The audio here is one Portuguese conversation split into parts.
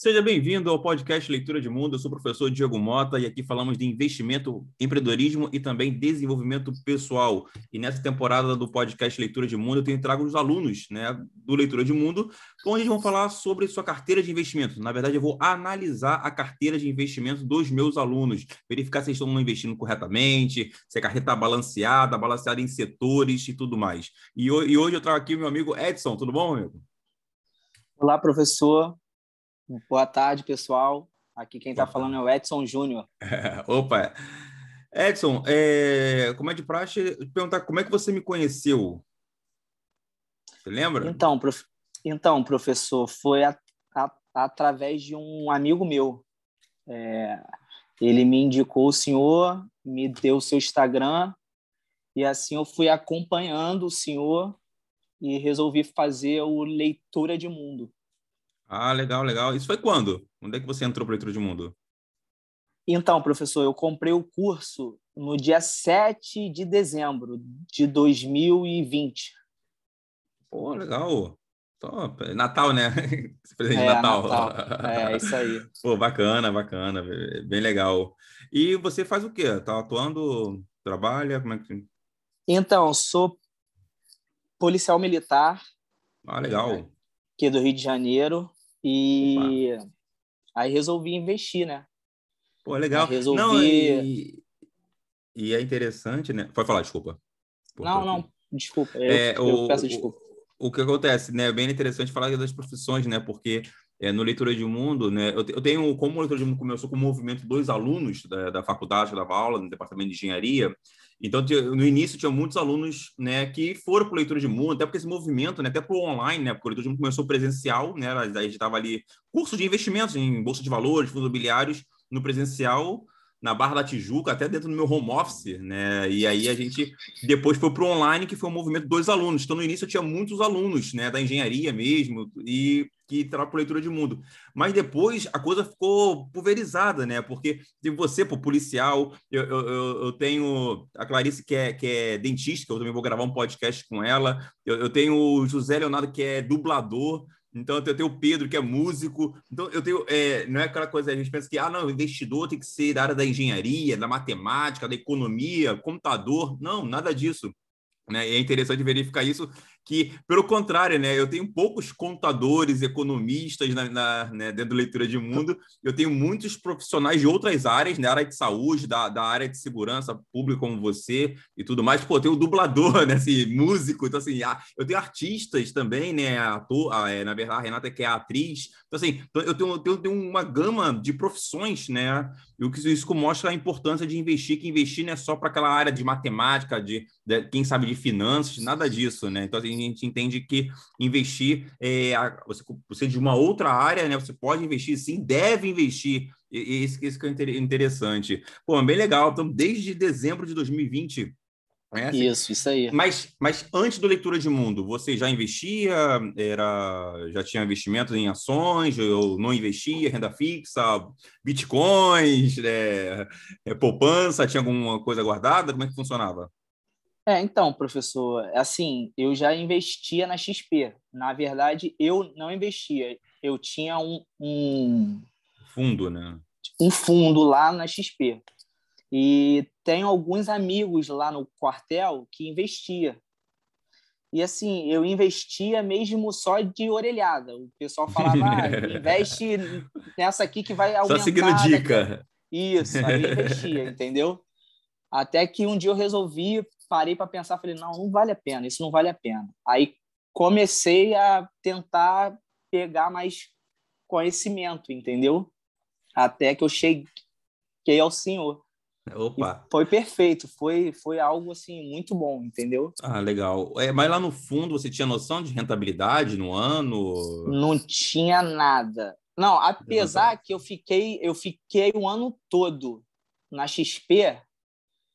Seja bem-vindo ao podcast Leitura de Mundo. Eu sou o professor Diego Mota e aqui falamos de investimento, empreendedorismo e também desenvolvimento pessoal. E nessa temporada do podcast Leitura de Mundo, eu tenho trago os alunos né, do Leitura de Mundo, onde eles vão falar sobre sua carteira de investimento. Na verdade, eu vou analisar a carteira de investimento dos meus alunos, verificar se eles estão investindo corretamente, se a carteira está balanceada, balanceada em setores e tudo mais. E, hoje eu trago aqui o meu amigo Edson. Tudo bom, amigo? Olá, professor. Boa tarde, pessoal. Aqui quem está falando é o Edson Júnior. Opa! Edson, é... como é de praxe, perguntar como é que você me conheceu? Você lembra? Então, prof... então professor, foi a... A... através de um amigo meu. É... Ele me indicou o senhor, me deu o seu Instagram, e assim eu fui acompanhando o senhor e resolvi fazer o Leitura de Mundo. Ah, legal, legal. Isso foi quando? Onde é que você entrou para Leitura de Mundo? Então, professor, eu comprei o curso no dia 7 de dezembro de 2020. Pô, legal. Top. Natal, né? Presente é, de Natal. Natal. É, isso aí. Pô, bacana, bacana. Bem legal. E você faz o quê? Tá atuando? Trabalha? Como é que... Então, sou policial militar. Ah, legal. Aqui é do Rio de Janeiro. E Opa. aí resolvi investir, né? Pô, legal. Aí resolvi... Não, e... e é interessante, né? Pode falar, desculpa. não, não, desculpa. Eu, é, eu o, peço desculpa. O, o que acontece, né? É bem interessante falar das profissões, né? Porque é, no Leitura de Mundo, né? Eu, eu tenho, como Leitura de Mundo começou com o movimento dois alunos da, da faculdade dava aula no departamento de engenharia, então, no início, tinha muitos alunos né, que foram para o Leitura de Mundo, até porque esse movimento, né, até para o online, né, porque o Leitura de Mundo começou presencial, né, a gente estava ali, curso de investimentos em bolsa de valores, fundos imobiliários, no presencial, na Barra da Tijuca, até dentro do meu home office, né? E aí a gente depois foi para o online, que foi um movimento dos alunos. Então, no início, eu tinha muitos alunos, né, da engenharia mesmo, e que trabalham por leitura de mundo. Mas depois a coisa ficou pulverizada, né? Porque tem você, por policial, eu, eu, eu, tenho a Clarice, que é, que é dentista, que eu também vou gravar um podcast com ela. Eu, eu tenho o José Leonardo, que é dublador. Então, eu tenho o Pedro, que é músico. Então, eu tenho. É, não é aquela coisa, a gente pensa que, ah, não, investidor tem que ser da área da engenharia, da matemática, da economia, computador. Não, nada disso. Né? E é interessante verificar isso, que, pelo contrário, né, eu tenho poucos contadores, economistas na, na né, dentro da leitura de mundo, eu tenho muitos profissionais de outras áreas, né, área de saúde, da, da área de segurança pública como você e tudo mais. Pô, eu tenho dublador, né, assim, músico, então assim, eu tenho artistas também, né, ator, é, na verdade, a Renata que é atriz, então assim, então, eu tenho, eu tenho uma gama de profissões, né, e o que isso mostra a importância de investir, que investir não é só para aquela área de matemática, de, de, quem sabe de finanças, nada disso, né? Então assim, a gente entende que investir é você, você de uma outra área, né? Você pode investir, sim, deve investir. E, isso, isso que é interessante. Pô, bem legal. Então, desde dezembro de 2020 assim. Isso, isso aí. Mas, mas antes do leitura de mundo, você já investia? Era, já tinha investimentos em ações? Ou não investia? Renda fixa, bitcoins, é, é, poupança? Tinha alguma coisa guardada? Como é que funcionava? É, então, professor, assim, eu já investia na XP. Na verdade, eu não investia. Eu tinha um, um fundo, né? Um fundo lá na XP. E tenho alguns amigos lá no quartel que investia. E assim, eu investia mesmo só de orelhada. O pessoal falava, ah, investe nessa aqui que vai aumentar. Só seguindo dica. Isso, aí eu investia, entendeu? Até que um dia eu resolvi, parei para pensar, falei, não, não vale a pena, isso não vale a pena. Aí comecei a tentar pegar mais conhecimento, entendeu? Até que eu cheguei ao senhor. Opa. E foi perfeito, foi, foi algo assim muito bom, entendeu? Ah, legal. É, mas lá no fundo você tinha noção de rentabilidade no ano? Não tinha nada. Não, apesar que eu fiquei, eu fiquei o ano todo na XP,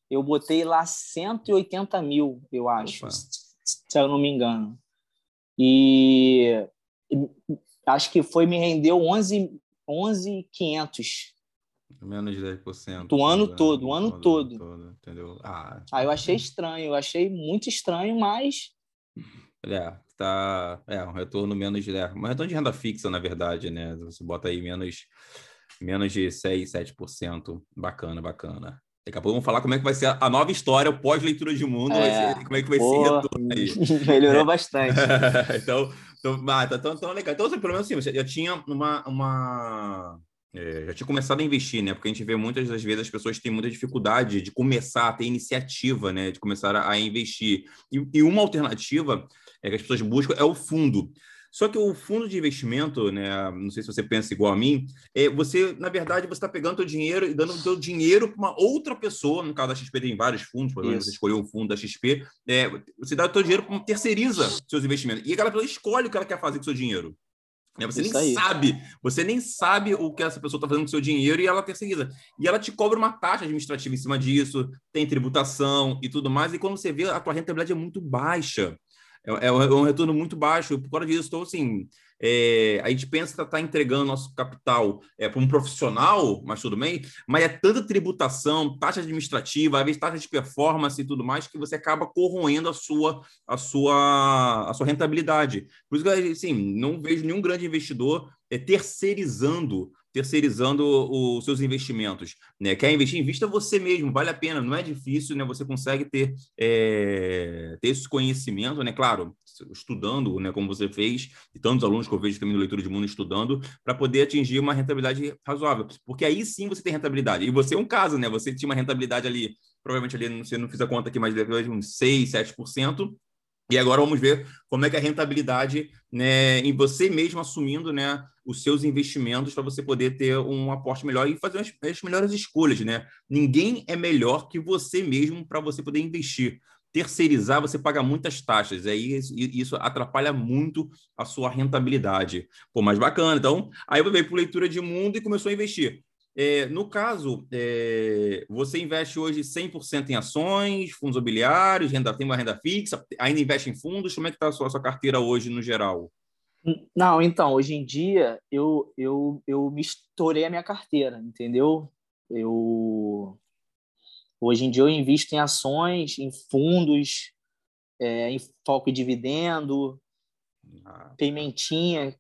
eu botei lá 180 mil, eu acho, Opa. se eu não me engano. E acho que foi me rendeu 11 11,500 Menos de 10%. Do ano né? todo, o ano todo. todo. Entendeu? Ah, ah, eu achei estranho, eu achei muito estranho, mas. É, tá é um retorno menos é, um retorno de renda fixa, na verdade, né? Você bota aí menos menos de 6, 7%. Bacana, bacana. Daqui a pouco vamos falar como é que vai ser a nova história pós-leitura de mundo, é, ser, como é que vai ser retorno aí. Melhorou é. bastante. então, então, ah, tá tão, tão legal. Então, assim, pelo menos assim, eu tinha uma, uma é, já tinha começado a investir, né? Porque a gente vê muitas das vezes as pessoas têm muita dificuldade de começar a ter iniciativa, né? De começar a, a investir. E, e, uma alternativa é que as pessoas buscam é o fundo. Só que o fundo de investimento, né? Não sei se você pensa igual a mim, é você, na verdade, você está pegando o dinheiro e dando o seu dinheiro para uma outra pessoa. No caso da XP tem vários fundos, por exemplo, você escolheu um fundo da XP, é, você dá o seu dinheiro para terceiriza seus investimentos. E aquela pessoa escolhe o que ela quer fazer com o seu dinheiro. Né? Você Isso nem aí. sabe, você nem sabe o que essa pessoa está fazendo com o seu dinheiro e ela terceiriza. E ela te cobra uma taxa administrativa em cima disso, tem tributação e tudo mais, e quando você vê, a tua rentabilidade é muito baixa. É, é um retorno muito baixo. Por causa disso, estou assim, é, a gente pensa que está entregando nosso capital é, para um profissional, mas tudo bem, mas é tanta tributação, taxa administrativa, às vezes taxa de performance e tudo mais, que você acaba corroendo a sua, a sua, a sua rentabilidade. Por isso que, assim, não vejo nenhum grande investidor é, terceirizando terceirizando os seus investimentos. Né? Quer investir? Invista você mesmo, vale a pena, não é difícil, né? Você consegue ter, é, ter esse conhecimento, né? Claro, estudando, né, como você fez, e tantos alunos que eu vejo também no Leitura de Mundo estudando, para poder atingir uma rentabilidade razoável. Porque aí sim você tem rentabilidade. E você é um caso, né? Você tinha uma rentabilidade ali, provavelmente ali, você não fiz a conta aqui, mas deve uns 6, 7%. E agora vamos ver como é que é a rentabilidade né, em você mesmo assumindo né, os seus investimentos para você poder ter um aporte melhor e fazer as, as melhores escolhas. Né? Ninguém é melhor que você mesmo para você poder investir terceirizar, você paga muitas taxas, aí isso atrapalha muito a sua rentabilidade. Pô, mas bacana. Então, aí eu veio para leitura de mundo e começou a investir. É, no caso, é, você investe hoje 100% em ações, fundos imobiliários, renda, tem uma renda fixa, ainda investe em fundos? Como é que está a sua, a sua carteira hoje no geral? Não, então, hoje em dia eu, eu, eu misturei a minha carteira, entendeu? Eu Hoje em dia eu invisto em ações, em fundos, é, em foco em dividendo, ah, pimentinha,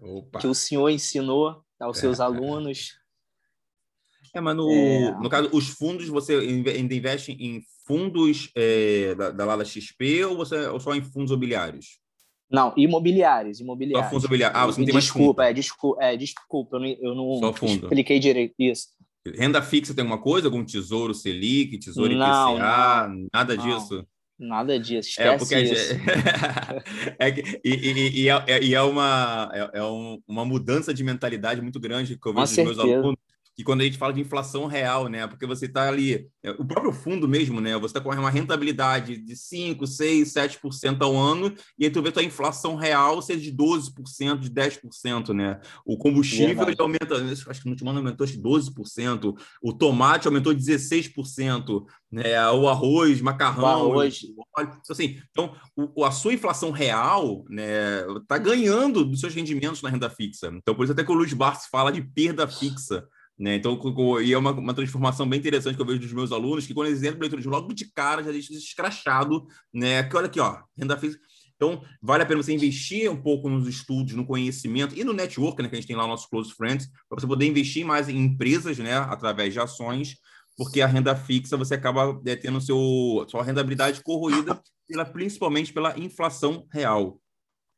opa. que o senhor ensinou aos seus é, alunos. É, mas no, é... no caso, os fundos, você ainda investe em fundos é, da, da Lala XP ou, você, ou só em fundos imobiliários? Não, imobiliários, imobiliários. Só fundos imobiliários. Ah, você não tem desculpa, mais fundo. É, desculpa, é, desculpa, eu não, eu não expliquei direito isso. Renda fixa tem alguma coisa? Algum tesouro Selic, tesouro não, IPCA? Não, nada não, disso? Nada disso, é, esquece é porque isso. é, que, e, e, e, é, e, é, uma, é, é um, uma mudança de mentalidade muito grande que eu vejo dos meus alunos que quando a gente fala de inflação real, né? Porque você está ali, é, o próprio fundo mesmo, né? Você está com uma rentabilidade de 5, 6, 7% ao ano, e aí tu vê tua inflação real ser de 12%, de 10%, né? O combustível aumenta, acho que no último ano aumentou acho 12%, o tomate aumentou 16%, né? O arroz, macarrão, o arroz. Então, assim, então o, a sua inflação real, né, tá ganhando dos seus rendimentos na renda fixa. Então, por isso até que o Luiz Barros fala de perda fixa. Né? Então, e é uma, uma, transformação bem interessante que eu vejo dos meus alunos, que quando eles entram leitura logo de cara já deixa escrachado, né? Que olha aqui, ó, renda fixa. Então, vale a pena você investir um pouco nos estudos, no conhecimento e no network, né, que a gente tem lá nossos close friends, para você poder investir mais em empresas, né, através de ações, porque a renda fixa você acaba é, tendo seu, sua rentabilidade corroída pela, principalmente pela inflação real.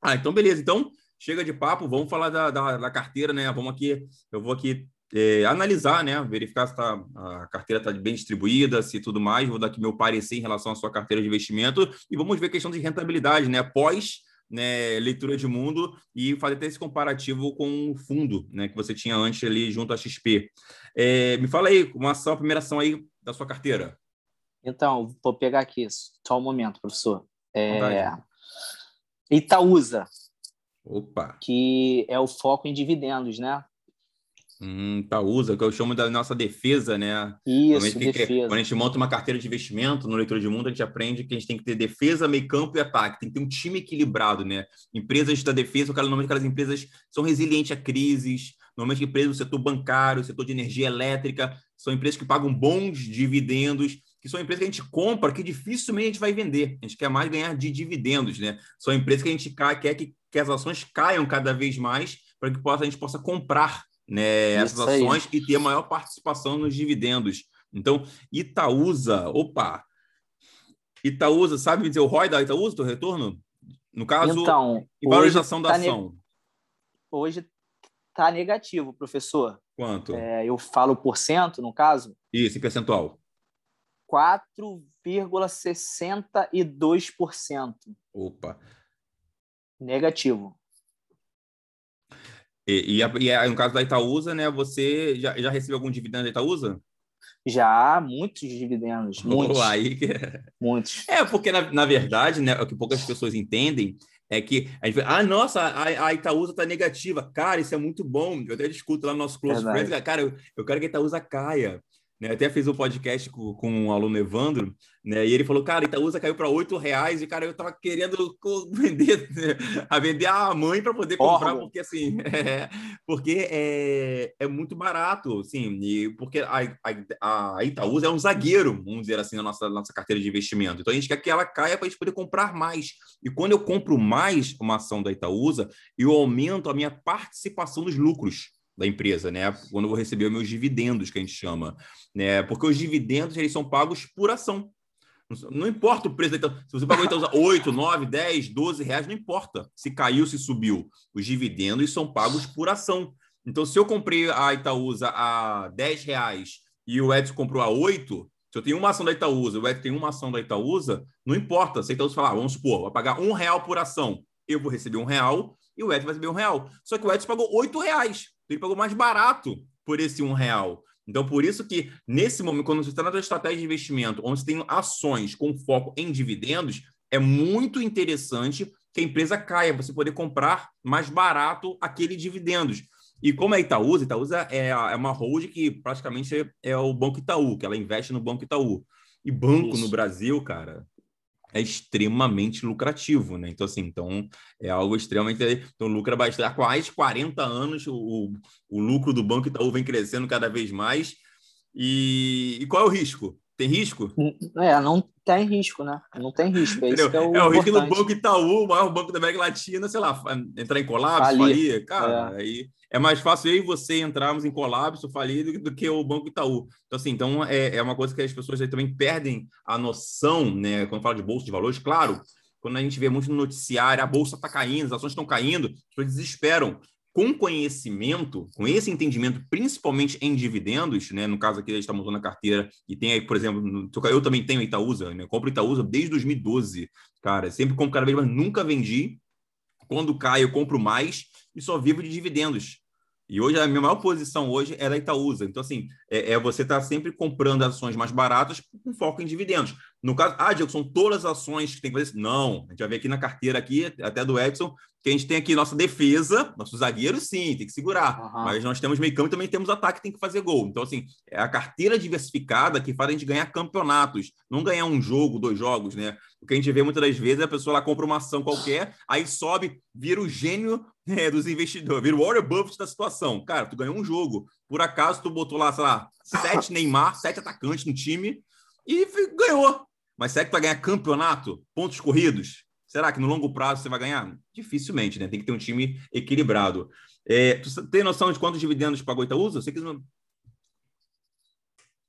Ah, então beleza. Então, chega de papo, vamos falar da, da, da carteira, né? Vamos aqui, eu vou aqui é, analisar, né, verificar se tá, a carteira está bem distribuída, se tudo mais. Vou dar aqui meu parecer em relação à sua carteira de investimento e vamos ver a questão de rentabilidade, né, pós né, leitura de mundo e fazer até esse comparativo com o fundo né, que você tinha antes ali junto à XP. É, me fala aí, uma ação, a primeira ação aí da sua carteira. Então, vou pegar aqui, só um momento, professor. É, Itaúsa. Opa! Que é o foco em dividendos, né? Hum, Itaúsa, que eu chamo da nossa defesa, né? Isso, defesa. quando a gente monta uma carteira de investimento no Leitura de Mundo, a gente aprende que a gente tem que ter defesa, meio campo e ataque. Tem que ter um time equilibrado, né? Empresas da defesa, normalmente aquelas empresas são resilientes a crises, normalmente empresas do setor bancário, setor de energia elétrica, são empresas que pagam bons dividendos, que são empresas que a gente compra que dificilmente a gente vai vender. A gente quer mais ganhar de dividendos, né? São empresas que a gente quer que, que as ações caiam cada vez mais para que possa, a gente possa comprar né, essas ações e ter maior participação nos dividendos. Então, Itaúsa, opa, Itaúsa, sabe me dizer o ROI da Itaúsa, do retorno? No caso, então, valorização da tá ação. Ne... Hoje está negativo, professor. Quanto? É, eu falo por cento, no caso. Isso, em percentual. 4,62%. Opa. Negativo. E, e, e, no caso da Itaúsa, né? Você já, já recebeu algum dividendo da Itaúsa? Já, muitos dividendos, muitos. Aí que... Muitos. É, porque, na, na verdade, né, o que poucas pessoas entendem é que a gente ah, nossa, a, a Itaúsa está negativa. Cara, isso é muito bom. Eu até discuto lá no nosso Close Verdade. Friends, cara, eu, eu quero que a Itaúsa caia. Né? Até fiz um podcast com, com um aluno Evandro, né? E ele falou, cara, Itaúsa caiu para oito reais e, cara, eu tava querendo vender, a vender a mãe para poder comprar, Orra. porque assim, é, porque é, é muito barato, assim, e porque a, a, a Itaúsa é um zagueiro, vamos dizer assim, na nossa, nossa carteira de investimento. Então a gente quer que ela caia para a gente poder comprar mais. E quando eu compro mais uma ação da Itaúsa, eu aumento a minha participação nos lucros da empresa, né? Quando eu vou receber meus dividendos, que a gente chama, né? Porque os dividendos eles são pagos por ação. Não importa o preço, então, se você pagou então 8, 9, 10, 12 reais, não importa se caiu, se subiu. Os dividendos são pagos por ação. Então, se eu comprei a Itaúsa a 10 reais e o Edson comprou a 8, se eu tenho uma ação da Itaúsa, o Edson tem uma ação da Itaúsa, não importa. Se a Itaúsa falar, vamos supor, vai pagar um real por ação, eu vou receber um real e o Edson vai receber um real. Só que o Edson pagou 8 reais. Ele pagou mais barato por esse um real. Então, por isso que, nesse momento, quando você está na sua estratégia de investimento, onde você tem ações com foco em dividendos, é muito interessante que a empresa caia, você poder comprar mais barato aquele dividendos. E como é Itaúsa, Itaúsa é, é uma hold que praticamente é, é, o Banco Itaú, que ela investe no Banco Itaú. E banco Isso. no Brasil, cara, é extremamente lucrativo, né? Então, assim, então é algo extremamente. Então, lucra bastante. Há quase 40 anos, o, o lucro do Banco Itaú vem crescendo cada vez mais. E, e qual é o risco? Tem risco? É, não tem risco, né? Não tem risco. É, isso que é, o, é o risco do Banco Itaú, o maior banco da América Latina, sei lá, entrar em colapso, falir. Cara, é. aí é mais fácil eu e você entrarmos em colapso, falido, do que o Banco Itaú. Então, assim, então é, é uma coisa que as pessoas também perdem a noção, né? Quando fala de bolsa de valores, claro, quando a gente vê muito no noticiário, a bolsa está caindo, as ações estão caindo, as pessoas desesperam com conhecimento, com esse entendimento, principalmente em dividendos, né? No caso aqui, a gente está montando a carteira e tem aí, por exemplo, eu também tenho Itaúsa, né? Compro Itaúsa desde 2012, cara. Sempre compro cada vez mais, nunca vendi. Quando cai, eu compro mais e só vivo de dividendos. E hoje a minha maior posição hoje é da Itaúsa. Então, assim, é, é você estar tá sempre comprando ações mais baratas com foco em dividendos. No caso, ah, Diego, são todas as ações que tem que fazer isso. Não, a gente vai ver aqui na carteira aqui, até do Edson, que a gente tem aqui nossa defesa, nosso zagueiro, sim, tem que segurar. Uhum. Mas nós temos meio campo e também temos ataque, tem que fazer gol. Então, assim, é a carteira diversificada que faz a gente ganhar campeonatos, não ganhar um jogo, dois jogos, né? O que a gente vê muitas das vezes é a pessoa lá compra uma ação qualquer, aí sobe, vira o gênio né, dos investidores, vira o Warren Buffett da situação. Cara, tu ganhou um jogo. Por acaso, tu botou lá, sei lá, sete Neymar, sete atacantes no time e ganhou. Mas será que tu vai ganhar campeonato? Pontos corridos? Será que no longo prazo você vai ganhar? Dificilmente, né? Tem que ter um time equilibrado. É, tu tem noção de quantos dividendos pagou Itaúsa? Você quis uma...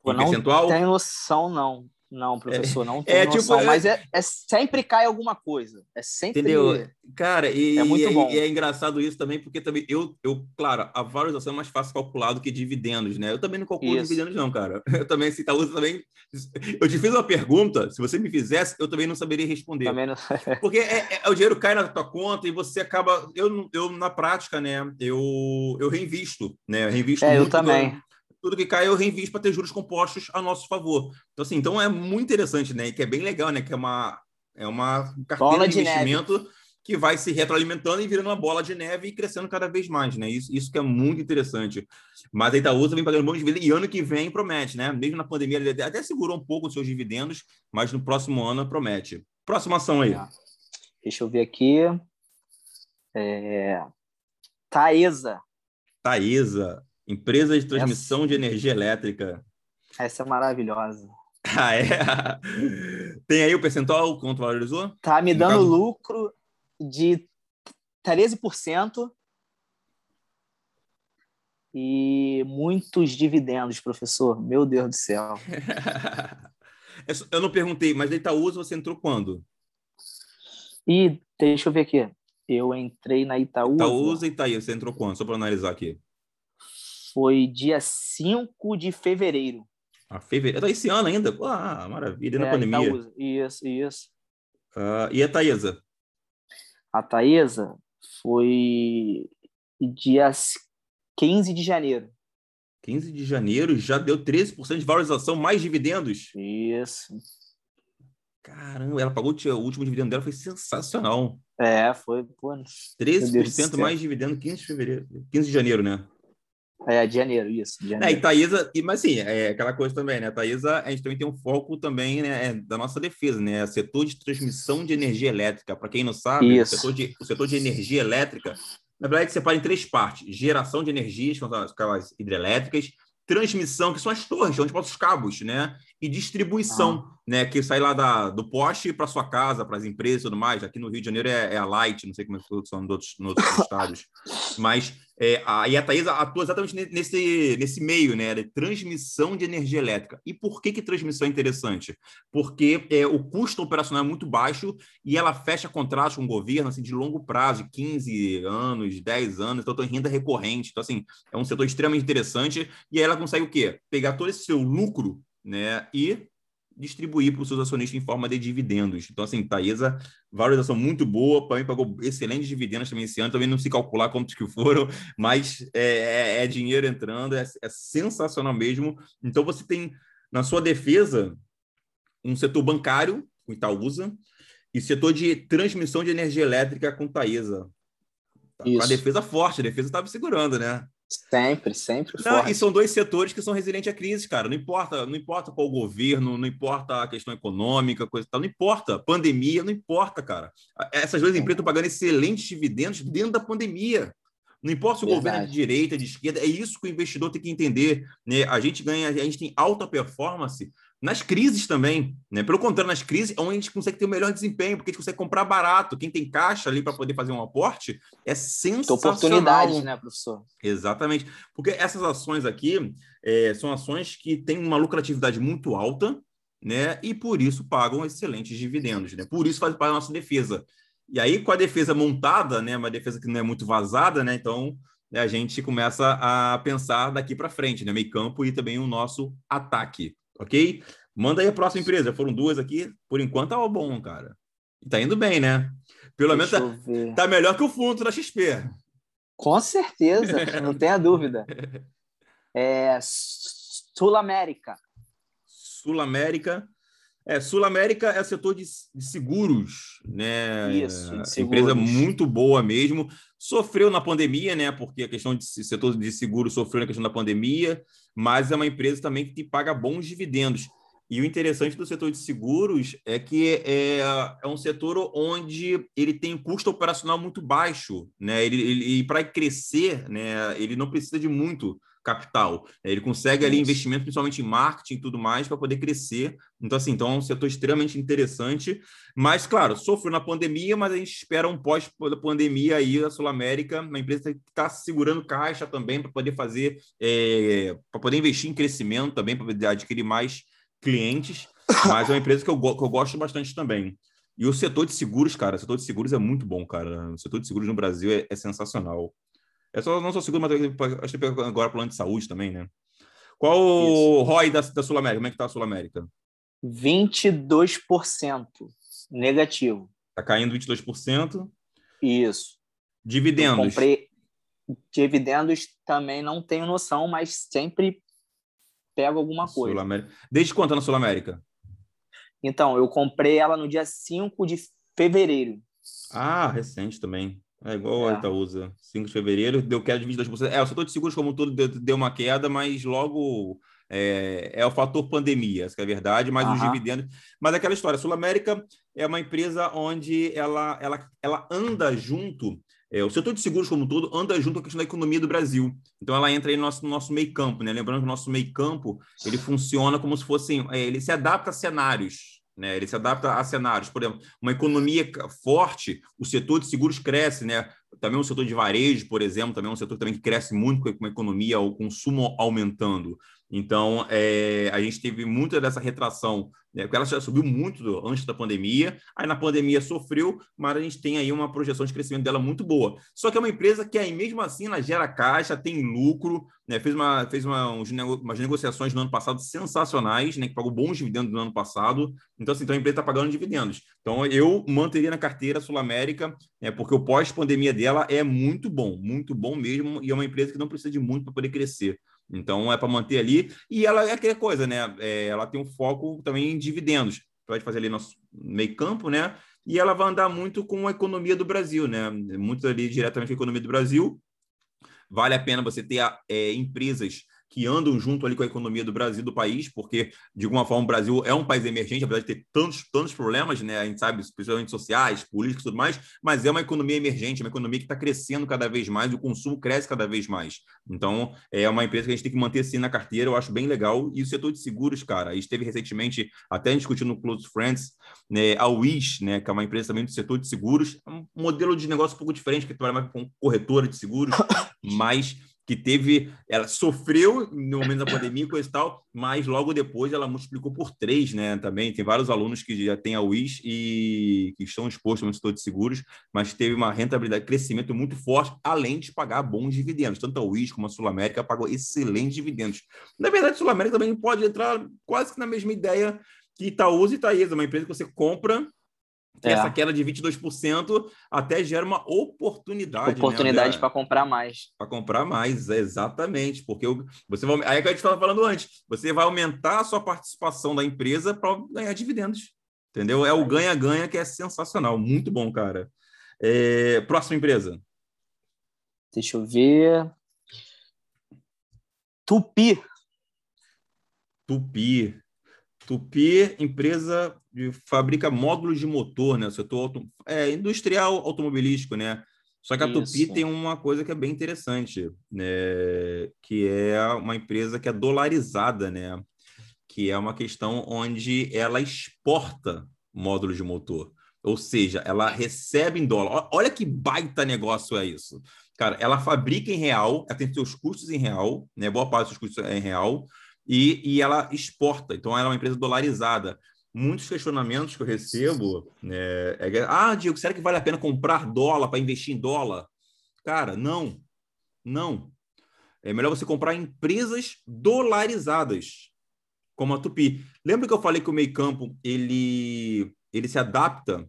Pô, não percentual? tem noção, não. Não, professor, não tem é, tipo, noção, tipo, mas é, é, sempre cai alguma coisa. É sempre. Entendeu? Cara, e é, muito bom. e é engraçado isso também, porque também eu, eu, claro, a valorização é mais fácil calcular do que dividendos, né? Eu também não calculo isso. dividendos, não, cara. Eu também, se Itaúsa também. Eu te fiz uma pergunta, se você me fizesse, eu também não saberia responder. Também não... porque é, é, o dinheiro cai na tua conta e você acaba. Eu, eu na prática, né? Eu, eu reinvisto, né? Eu reinvisto é, eu também. Do tudo que cai eu reinvisto para ter juros compostos a nosso favor. Então, assim, então é muito interessante, né? E que é bem legal, né? Que é uma, é uma carteira de, de investimento neve. que vai se retroalimentando e virando uma bola de neve e crescendo cada vez mais, né? Isso, isso que é muito interessante. Mas a Itaúsa vem pagando bons dividendos e ano que vem promete, né? Mesmo na pandemia, ele até segurou um pouco os seus dividendos, mas no próximo ano promete. Próxima ação aí. Deixa eu ver aqui. É... Taesa. Taesa. Empresa de transmissão essa... de energia elétrica. Essa é maravilhosa. Ah, é? Tem aí o percentual quanto valorizou? Tá me dando caso... lucro de 13% e muitos dividendos, professor. Meu Deus do céu. eu não perguntei, mas da Itaúsa você entrou quando? E deixa eu ver aqui. Eu entrei na Itaúsa. Itaúsa e Itaí, você entrou quando? Só para analisar aqui. Foi dia 5 de fevereiro. Ah, fevereiro. Tá esse ano ainda? Ah, maravilha, na é, pandemia. Itaúsa. Isso, isso. Uh, e a Taesa? A Taesa foi dia 15 de janeiro. 15 de janeiro já deu 13% de valorização, mais dividendos. Isso. Caramba, ela pagou o último dividendo dela, foi sensacional. É, foi, pô. 13% mais dividendo 15 de fevereiro, 15 de janeiro, né? É, de janeiro, isso. De janeiro. É, e Thaisa, mas sim, é aquela coisa também, né? Thaisa, a gente também tem um foco também né, é da nossa defesa, né? Setor de transmissão de energia elétrica. Para quem não sabe, o setor, de, o setor de energia elétrica, na verdade, separa em três partes: geração de energia, que são aquelas hidrelétricas, transmissão, que são as torres, onde botam os cabos, né? E distribuição, ah. né? Que sai lá da, do poste para sua casa, para as empresas e tudo mais. Aqui no Rio de Janeiro é, é a Light, não sei como é que são nos outros, nos outros estados. Mas é, a, e a atua exatamente nesse, nesse meio, né, de transmissão de energia elétrica. E por que, que transmissão é interessante? Porque é, o custo operacional é muito baixo e ela fecha contratos com o governo assim, de longo prazo, de 15 anos, 10 anos, então tem renda recorrente. Então, assim, é um setor extremamente interessante e aí ela consegue o quê? Pegar todo esse seu lucro né, e distribuir para os seus acionistas em forma de dividendos. Então, assim, Taesa, valorização muito boa, para mim pagou excelentes dividendos também esse ano, também não se calcular quantos que foram, mas é, é, é dinheiro entrando, é, é, sensacional mesmo. Então, você tem na sua defesa um setor bancário, com Itaúsa, e setor de transmissão de energia elétrica com Taesa. Tá, a defesa forte, a defesa estava segurando, né? Sempre, sempre não, forte. E são dois setores que são resilientes à crise, cara. Não importa, não importa qual governo, não importa a questão econômica, coisa tal, não importa. Pandemia, não importa, cara. Essas duas empresas estão pagando excelentes dividendos dentro da pandemia. Não importa se o Verdade. governo é de direita, de esquerda, é isso que o investidor tem que entender. Né? A gente ganha, a gente tem alta performance nas crises também, né? Pelo contrário, nas crises é onde a gente consegue ter o melhor desempenho, porque a gente consegue comprar barato. Quem tem caixa ali para poder fazer um aporte é sensacional. Oportunidades, né, professor? Exatamente. Porque essas ações aqui é, são ações que têm uma lucratividade muito alta, né? E por isso pagam excelentes dividendos, né? Por isso faz parte da nossa defesa. E aí, com a defesa montada, né? Uma defesa que não é muito vazada, né? Então, a gente começa a pensar daqui para frente, né? Meio campo e também o nosso ataque ok? Manda aí a próxima empresa. Foram duas aqui. Por enquanto tá bom, cara. Tá indo bem, né? Pelo Deixa menos tá, tá, melhor que o fundo da XP. Com certeza, não tenha dúvida. É, Sul América. Sul América. É, Sul América é setor de, de seguros, né? Isso, de seguros. Empresa muito boa mesmo. Sofreu na pandemia, né? Porque a questão de setor de seguros sofreu na questão da pandemia mas é uma empresa também que te paga bons dividendos. E o interessante do setor de seguros é que é, é um setor onde ele tem um custo operacional muito baixo, né? Ele, ele e para crescer, né? Ele não precisa de muito capital. Ele consegue ali investimento, principalmente em marketing e tudo mais, para poder crescer. Então, assim, então é um setor extremamente interessante. Mas, claro, sofreu na pandemia, mas a gente espera um pós-pandemia aí a Sul América, uma empresa que está segurando caixa também para poder fazer, é, para poder investir em crescimento também, para poder adquirir mais clientes. Mas é uma empresa que eu, que eu gosto bastante também. E o setor de seguros, cara, o setor de seguros é muito bom, cara. O setor de seguros no Brasil é, é sensacional. É só não só seguro, mas acho que agora plano de saúde também, né? Qual o ROI da, da Sul América? Como é que tá a Sul América? 22% negativo. Tá caindo 22%? Isso. Dividendos. Eu comprei dividendos também não tenho noção, mas sempre pego alguma coisa. Sul América. Desde quanto na Sul América? Então, eu comprei ela no dia 5 de fevereiro. Ah, recente também. É igual é. a Itaúsa. 5 de fevereiro, deu queda de 22%. É, o setor de seguros, como todo, deu uma queda, mas logo é, é o fator pandemia, essa é a verdade, mas os dividendos. Mas aquela história, Sul América é uma empresa onde ela, ela, ela anda junto é, o setor de seguros como um todo anda junto com a questão da economia do Brasil. Então ela entra aí no nosso, no nosso meio campo, né? Lembrando que o nosso meio campo ele funciona como se fosse, é, ele se adapta a cenários. Né, ele se adapta a cenários. Por exemplo, uma economia forte, o setor de seguros cresce, né? Também o setor de varejo, por exemplo, também é um setor também que cresce muito com a economia, o consumo aumentando. Então, é, a gente teve muita dessa retração, né, porque ela já subiu muito antes da pandemia, aí na pandemia sofreu, mas a gente tem aí uma projeção de crescimento dela muito boa. Só que é uma empresa que aí mesmo assim ela gera caixa, tem lucro, né, fez, uma, fez uma, umas negociações no ano passado sensacionais, né, que pagou bons dividendos no ano passado. Então, assim, então a empresa está pagando dividendos. Então, eu manteria na carteira Sul América, né, porque o pós-pandemia dela é muito bom, muito bom mesmo, e é uma empresa que não precisa de muito para poder crescer. Então é para manter ali. E ela é aquela coisa, né? É, ela tem um foco também em dividendos. Pode fazer ali nosso meio campo, né? E ela vai andar muito com a economia do Brasil, né? Muito ali diretamente com a economia do Brasil. Vale a pena você ter é, empresas que andam junto ali com a economia do Brasil, do país, porque, de alguma forma, o Brasil é um país emergente, apesar de ter tantos, tantos problemas, né? A gente sabe, principalmente sociais, políticos e tudo mais, mas é uma economia emergente, uma economia que está crescendo cada vez mais, o consumo cresce cada vez mais. Então, é uma empresa que a gente tem que manter assim na carteira, eu acho bem legal. E o setor de seguros, cara, a gente teve recentemente, até discutindo no Close Friends, né, a Wish, né, que é uma empresa também do setor de seguros, um modelo de negócio um pouco diferente, que trabalha mais com corretora de seguros, mas que teve, ela sofreu no momento da pandemia com e tal, mas logo depois ela multiplicou por três, né? Também tem vários alunos que já têm a WIS e que estão expostos no setor de seguros, mas teve uma rentabilidade, crescimento muito forte, além de pagar bons dividendos. Tanto a WIS como a Sul América pagou excelentes dividendos. Na verdade, a Sul América também pode entrar quase que na mesma ideia que Itaúsa e Itaesa, uma empresa que você compra é. Essa queda de 22% até gera uma oportunidade. Né, oportunidade né, para comprar mais. Para comprar mais, exatamente. Porque você vai. Aí é que a gente estava falando antes. Você vai aumentar a sua participação da empresa para ganhar dividendos. Entendeu? É o ganha-ganha que é sensacional. Muito bom, cara. É... Próxima empresa. Deixa eu ver. Tupi. Tupi. Tupi, empresa que fabrica módulos de motor, né? O setor auto... é, industrial automobilístico, né? Só que a Isso. Tupi tem uma coisa que é bem interessante, né? Que é uma empresa que é dolarizada, né? Que é uma questão onde ela exporta módulos de motor. Ou seja, ela recebe em dólar. Olha que baita negócio é isso. Cara, ela fabrica em real, ela tem seus custos em real, né? Boa parte dos custos é em real e, e ela exporta, então ela é uma empresa dolarizada. Muitos questionamentos que eu recebo é, é ah, Diego, será que vale a pena comprar dólar para investir em dólar? Cara, não, não. É melhor você comprar empresas dolarizadas, como a Tupi. Lembra que eu falei que o meio campo ele, ele se adapta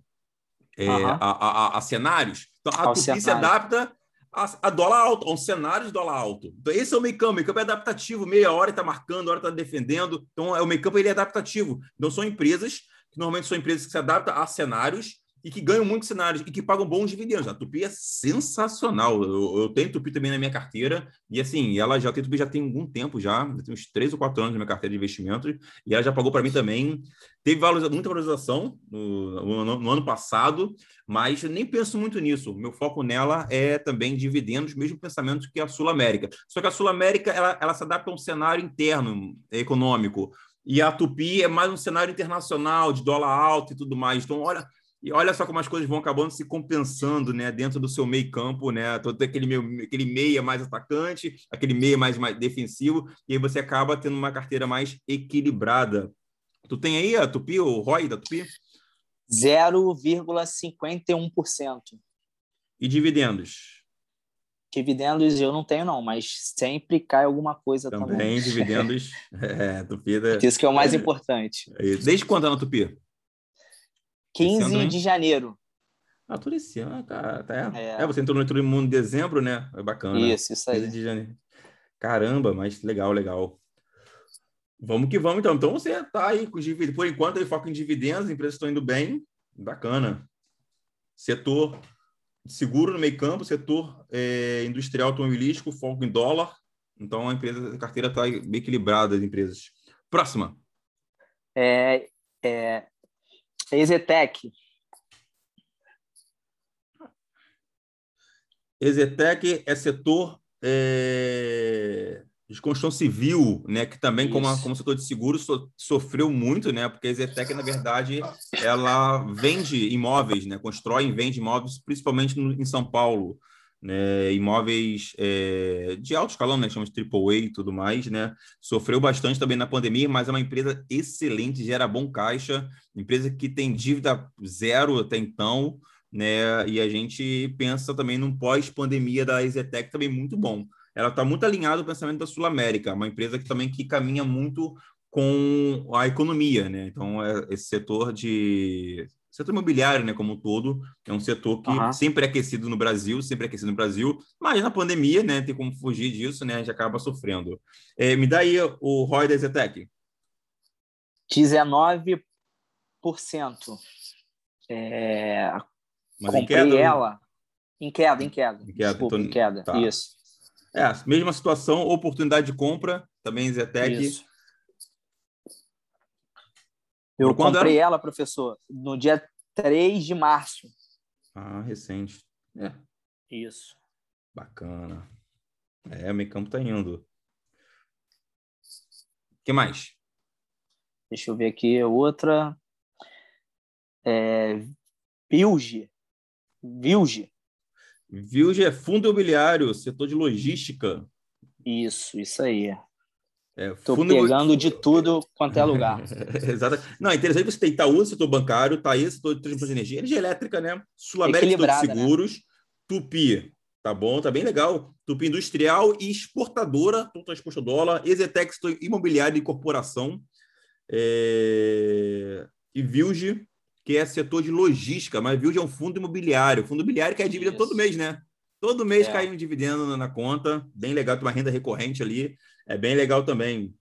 é, uhum. a, a, a, cenários? Então, a Ao Tupi cenário. se adapta a, a dólar alto, um cenário de dólar alto. Então, esse é o meio campo. O meio campo é adaptativo. Meia hora está marcando, hora está defendendo. Então, é, o meio campo ele é adaptativo. Então, são empresas que normalmente são empresas que se adaptam a cenários e que ganham muitos cenários e que pagam bons dividendos. A Tupi é sensacional. Eu, eu tenho Tupi também na minha carteira e assim, ela já tem Tupi já tem algum tempo já, tem uns três ou quatro anos na minha carteira de investimentos e ela já pagou para mim também. Teve valoriza, muita valorização no, no, no, ano passado, mas nem penso muito nisso. Meu foco nela é também dividendos, mesmo pensamento que a Sul América. Só que a Sul América ela, ela se adapta a um cenário interno econômico. E a Tupi é mais um cenário internacional, de dólar alto e tudo mais. Então, olha, e olha só como as coisas vão acabando se compensando, né, dentro do seu meio campo, né, todo aquele meio, aquele meia mais atacante, aquele meia mais, mais defensivo, e aí você acaba tendo uma carteira mais equilibrada. Tu tem aí a Tupi, o ROI da Tupi? 0,51%. E dividendos? Dividendos eu não tenho, não, mas sempre cai alguma coisa também. Também, dividendos. é, Tupi. Da... Isso que é o mais é, importante. Desde quando é na Tupi? 15 de janeiro. Ah, tudo esse ano, cara. Tá, é. é. você entrou no Entrou Mundo em dezembro, né? É bacana. Isso, isso aí. 15 de janeiro. Caramba, mas legal, legal. Vamos que vamos, então. Então você tá aí com dividendos. Por enquanto, aí foca em dividendos, as empresas estão indo bem. Bacana. Setor seguro no meio campo, setor é, industrial automobilístico, foco em dólar. Então a empresa, a carteira está bem equilibrada as empresas. Próxima. É, é, Exetec. Exetec é setor é, de construção civil, né, que também, como, como setor de seguros, so, sofreu muito, né, porque a Exetec, na verdade, ela vende imóveis, né, constrói e vende imóveis, principalmente no, em São Paulo, né, imóveis é, de alto escalão, né, chamamos de AAA e tudo mais, né, sofreu bastante também na pandemia, mas é uma empresa excelente, gera bom caixa, empresa que tem dívida zero até então, né, e a gente pensa também num pós-pandemia da Exetec também muito bom ela está muito alinhada ao pensamento da Sul América, uma empresa que também que caminha muito com a economia, né? Então, é esse setor de setor imobiliário, né, como um todo, é um setor que uhum. sempre é aquecido no Brasil, sempre é aquecido no Brasil, mas na pandemia, né, tem como fugir disso, né, a gente acaba sofrendo. É, me dá aí o ROI da Zetec. 19%. É, mas comprei em queda, ela em queda, em queda. Em queda, Desculpa, então, em queda. Tá. Isso. É, mesma situação, oportunidade de compra, também Zetec. Isso. Eu comprei era? ela, professor, no dia 3 de março. Ah, recente. É. Isso. Bacana. É, o meio campo tá indo. O que mais? Deixa eu ver aqui outra. É, Vilge. Vilge. Vilge é fundo imobiliário, setor de logística. Isso, isso aí. Estou é, pegando de tudo quanto é lugar. Exato. Não, é interessante você ter Itaú, setor bancário, Thaís, setor de de energia, energia elétrica, né? Sul-América, setor de né? seguros, né? Tupi, tá bom, tá bem legal. Tupi Industrial e exportadora, tudo exposto dólar, Exetex, setor imobiliário e corporação. É... E Vilge, que é setor de logística, mas viu de é um fundo imobiliário. Fundo imobiliário que é dividendo todo mês, né? Todo mês é. cai um dividendo na conta, bem legal, tem uma renda recorrente ali, é bem legal também.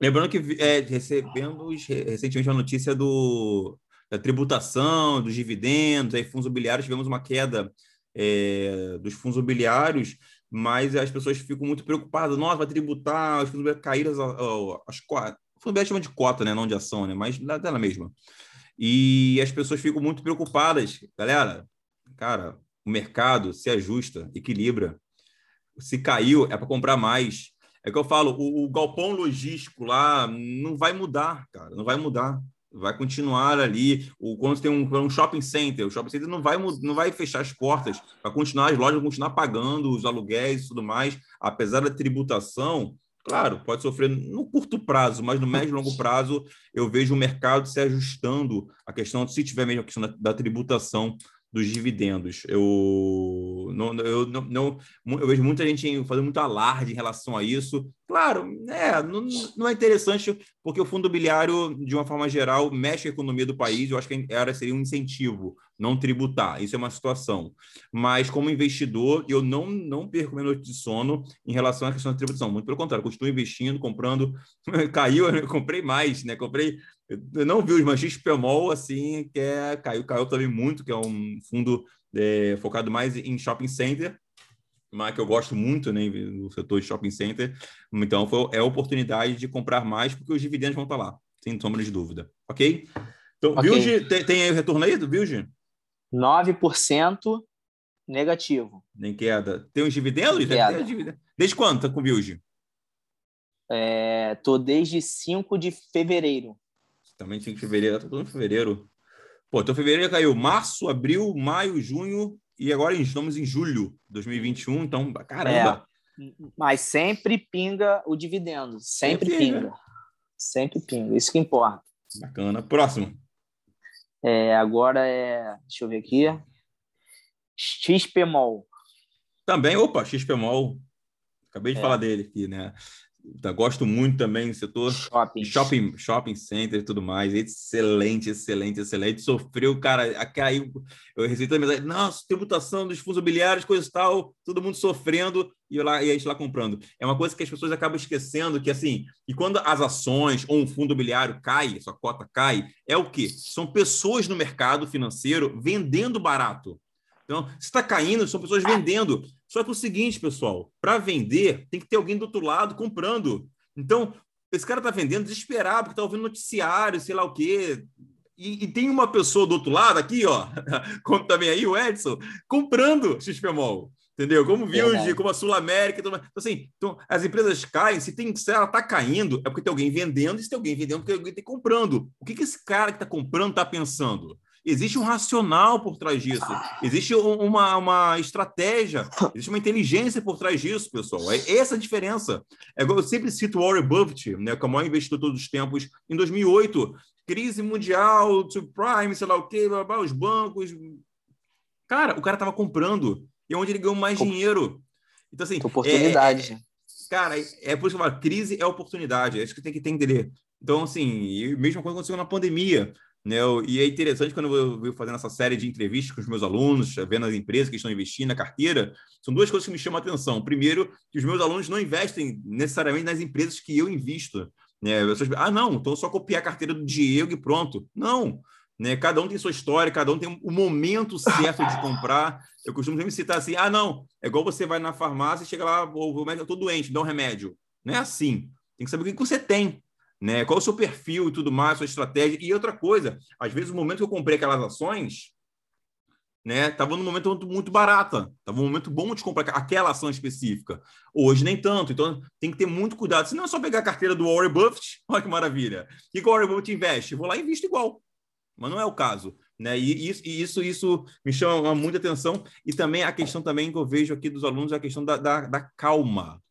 Lembrando que é, recebemos recentemente uma notícia do, da tributação, dos dividendos, aí fundos imobiliários, tivemos uma queda é, dos fundos imobiliários, mas as pessoas ficam muito preocupadas, nossa, vai tributar, os fundos imobiliários caíram as, as, Fundação chama de cota, né? Não de ação, né? Mas dela mesma. E as pessoas ficam muito preocupadas. Galera, cara, o mercado se ajusta, equilibra. Se caiu, é para comprar mais. É que eu falo, o, o, galpão logístico lá não vai mudar, cara, não vai mudar. Vai continuar ali. O, quando tem um, um shopping center, o shopping center não vai, não vai fechar as portas, vai continuar, as lojas vão continuar pagando os aluguéis e tudo mais, apesar da tributação, Claro, pode sofrer no curto prazo, mas no médio e longo prazo eu vejo o mercado se ajustando a questão, se tiver mesmo a questão da, da tributação dos dividendos. Eu não, eu não, eu vejo muita gente fazendo muito alarde em relação a isso. Claro, é, não, não é interessante porque o fundo imobiliário, de uma forma geral, mexe a economia do país. Eu acho que era seria um incentivo não tributar. Isso é uma situação. Mas como investidor, eu não não perco minha noite de sono em relação à questão da tributação. Muito pelo contrário, continuo investindo, comprando. Caiu, eu comprei mais, né? Comprei eu não vi os Manchis Pemol, assim, que é, caiu, caiu também muito, que é um fundo é, focado mais em shopping center, mas que eu gosto muito, né, no setor de shopping center. Então, foi, é a oportunidade de comprar mais, porque os dividendos vão estar lá, sem sombra de dúvida. Ok? Então, okay. Vilge, tem, tem aí o retorno aí do Vilge? 9% negativo. Nem queda. Tem os dividendos? Queda. Desde quando tá com o Vilge? É, tô desde 5 de fevereiro. Também 5 de fevereiro, tá tudo em fevereiro. Pô, então fevereiro caiu março, abril, maio, junho e agora estamos em julho de 2021, então caramba. É, mas sempre pinga o dividendo, sempre, sempre pinga. pinga. Sempre pinga, isso que importa. Bacana. Próximo. É, agora é, deixa eu ver aqui. XPMOL. Também, opa, XPMOL. Acabei de é. falar dele aqui, né? Tá, gosto muito também do setor shopping. shopping, shopping center e tudo mais. Excelente, excelente, excelente. Sofreu, cara, caiu. Eu recebi também, mensagem, nossa, tributação dos fundos imobiliários, coisa e tal, todo mundo sofrendo e, eu lá, e a gente lá comprando. É uma coisa que as pessoas acabam esquecendo que, assim, e quando as ações ou um fundo imobiliário cai, sua cota cai, é o quê? São pessoas no mercado financeiro vendendo barato. Então, se está caindo, são pessoas vendendo. Só que o seguinte, pessoal, para vender, tem que ter alguém do outro lado comprando. Então, esse cara está vendendo desesperado, porque está ouvindo noticiário, sei lá o quê. e, e, tem uma pessoa do outro lado aqui, ó, como também aí o Edson, comprando XPMOL. Entendeu? Como Vilge, como a Sul América. Então, assim, então, as empresas caem, se, tem, se ela está caindo, é porque tem alguém vendendo, e se tem alguém vendendo, porque alguém comprando. O que, que esse cara que está comprando está pensando? Existe um racional por trás disso, existe uma, uma estratégia, existe uma inteligência por trás disso, pessoal. É essa a diferença. É, eu sempre cito Warren Buffett, né, que é o maior investidor de todos os tempos, em 2008, crise mundial, subprime, sei lá o quê, blá, blá, os bancos. Cara, o cara estava comprando e é onde ele ganhou mais dinheiro. Então, assim. Oportunidade. É, é, cara, é por isso que eu falo, crise é oportunidade, é isso que tem que entender. Então, assim, mesmo quando aconteceu na pandemia, né? E é interessante quando eu vou fazendo essa série de entrevistas com os meus alunos, vendo as empresas que estão investindo na carteira, são duas coisas que me chamam a atenção. Primeiro, que os meus alunos não investem necessariamente nas empresas que eu invisto. Né? Ah, não, então só copiar a carteira do Diego e pronto. Não. Né? Cada um tem sua história, cada um tem o momento certo de comprar. Eu costumo sempre citar assim: ah, não, é igual você vai na farmácia e chega lá, o médico, eu estou doente, dá um remédio. Não é assim. Tem que saber o que você tem, né? Qual o seu perfil e tudo mais, sua estratégia. E outra coisa, às vezes o momento que eu comprei aquelas ações, né, estava num momento muito, muito barata, estava um momento bom de comprar aquela ação específica. Hoje nem tanto, então tem que ter muito cuidado. Se não é só pegar a carteira do Warren Buffett, olha que maravilha. O que o Warren Buffett investe? Vou lá e invisto igual mas não é o caso. Né? E isso, isso, isso me chama muita atenção. E também a questão também que eu vejo aqui dos alunos é a questão da, da, da calma,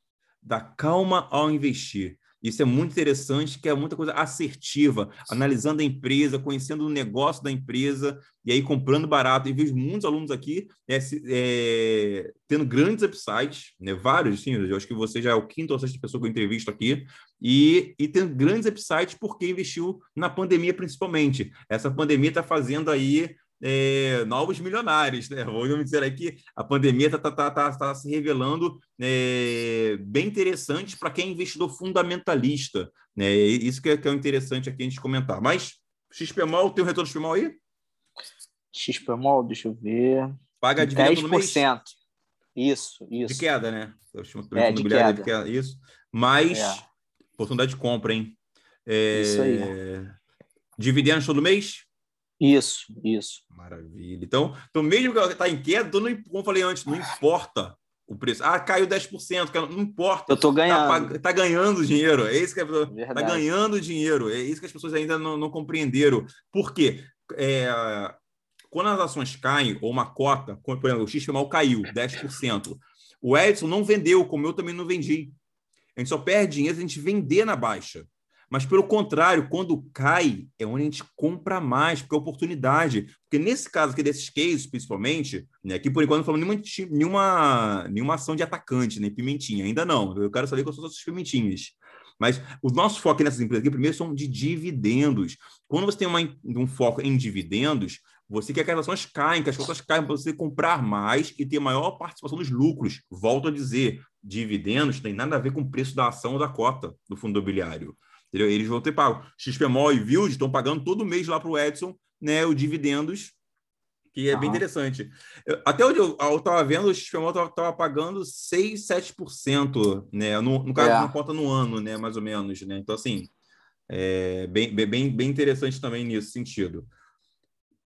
da calma ao investir. Isso é muito interessante, que é muita coisa assertiva, analisando a empresa, conhecendo o negócio da empresa, e aí comprando barato. E vejo muitos alunos aqui é, é, tendo grandes upsides, né? vários, sim, eu acho que você já é o quinto ou sexta pessoa que eu entrevisto aqui, e, e tendo grandes upsides porque investiu na pandemia, principalmente. Essa pandemia está fazendo aí é, novos milionários, né? Vamos dizer aqui, a pandemia está tá, tá, tá, tá, se revelando é, bem interessante para quem é investidor fundamentalista, né? Isso que é, que é interessante aqui a gente comentar. Mas XPMOL, tem o retorno XPMOL aí? XPMOL, deixa eu ver. Paga dividendo 10%. no mês? Isso, isso. De queda, né? É, de queda. de queda. Isso. Mas, é. oportunidade de compra, hein? É... Isso aí. Dividendos todo mês? Isso, isso. Maravilha. Então, então mesmo que ela está em queda, não, como eu falei antes, não importa o preço. Ah, caiu 10%, não importa. Eu estou tá ganhando. Está tá ganhando dinheiro. É isso que está ganhando dinheiro. É isso que as pessoas ainda não, não compreenderam. Por quê? É, quando as ações caem, ou uma cota, por exemplo, o XPMAL caiu 10%. O Edson não vendeu, como eu também não vendi. A gente só perde dinheiro se a gente vender na baixa. Mas, pelo contrário, quando cai, é onde a gente compra mais, porque é oportunidade. Porque nesse caso aqui, desses cases, principalmente, né, aqui por enquanto não falando nenhuma, nenhuma, nenhuma ação de atacante, nem né, pimentinha, ainda não. Eu quero saber quais são as suas pimentinhas. Mas o nosso foco nessas empresas aqui, primeiro, são de dividendos. Quando você tem uma, um foco em dividendos, você quer que as ações caem, que as cotas caem, para você comprar mais e ter maior participação dos lucros. Volto a dizer, dividendos tem nada a ver com o preço da ação ou da cota do fundo imobiliário. Entendeu? Eles vão ter pago. XPMOL e Vild estão pagando todo mês lá para o Edson né, os dividendos, que é bem interessante. Eu, até onde eu estava vendo, o XPMOL estava pagando 6, 7%, né? No, no caso, é. não conta no ano, né? Mais ou menos, né? Então, assim, é bem, bem, bem interessante também nesse sentido.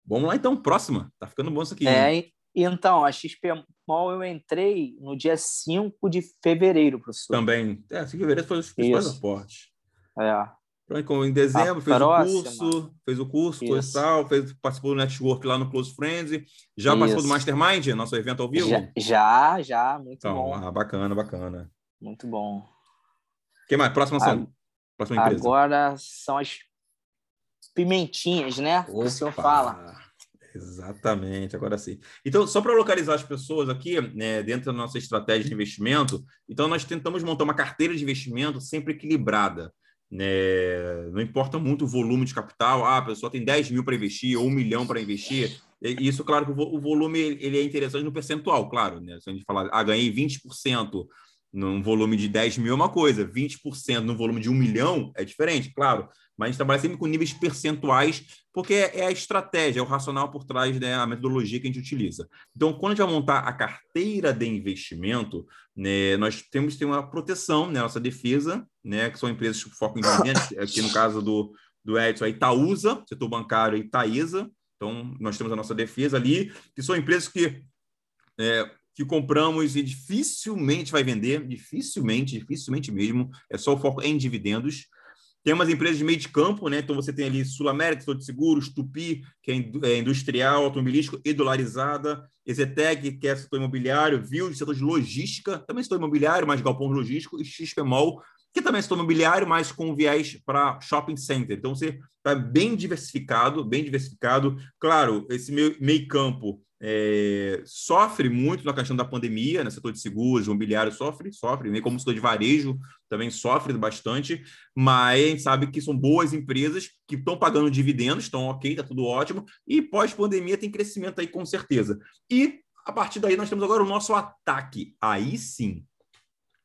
Vamos lá, então, próxima. Tá ficando bom isso aqui. É, então, a XPMOL eu entrei no dia 5 de fevereiro, professor. Também. É, 5 de fevereiro foi os principais aportes. É. Em dezembro, fez próxima. o curso, fez o curso, fez, participou do network lá no Close Friends. Já Isso. participou do Mastermind, nosso evento ao vivo? Já, já, já muito então, bom. Ah, bacana, bacana. Muito bom. O que mais? Próxima ação. Próxima empresa. Agora são as pimentinhas, né? Opa. O senhor fala. Exatamente, agora sim. Então, só para localizar as pessoas aqui, né, dentro da nossa estratégia de investimento, então nós tentamos montar uma carteira de investimento sempre equilibrada. Né? Não importa muito o volume de capital, ah, a pessoa tem 10 mil para investir ou um milhão para investir. Isso, claro, que o volume ele é interessante no percentual, claro. Né? Se a gente falar, ah, ganhei 20% num volume de 10 mil é uma coisa, 20% no volume de um milhão é diferente, claro. Mas a gente trabalha sempre com níveis percentuais, porque é a estratégia, é o racional por trás da né, metodologia que a gente utiliza. Então, quando a gente vai montar a carteira de investimento, né, nós temos que ter uma proteção, né, nossa defesa, né, que são empresas que focam em dividendos, aqui no caso do, do Edson, a Itaúsa, setor bancário Itaísa. Então, nós temos a nossa defesa ali, que são empresas que, é, que compramos e dificilmente vai vender, dificilmente, dificilmente mesmo, é só o foco em dividendos. Tem umas empresas de meio de campo, né? Então você tem ali Sul América, de seguros, Tupi, que é, é industrial, automobilístico e dolarizada, Ezetec, que é setor imobiliário, Viu, setor de logística, também setor imobiliário, mais galpão logístico, e XPMOL, que também é setor imobiliário, mas com viés para shopping center. Então você está bem diversificado, bem diversificado. Claro, esse meio, campo é, sofre muito na questão da pandemia, né? setor de seguros, imobiliário sofre, sofre, nem como setor de varejo também sofre bastante, mas a gente sabe que são boas empresas que estão pagando dividendos, estão ok, está tudo ótimo, e pós-pandemia tem crescimento aí com certeza. E a partir daí nós temos agora o nosso ataque. Aí sim.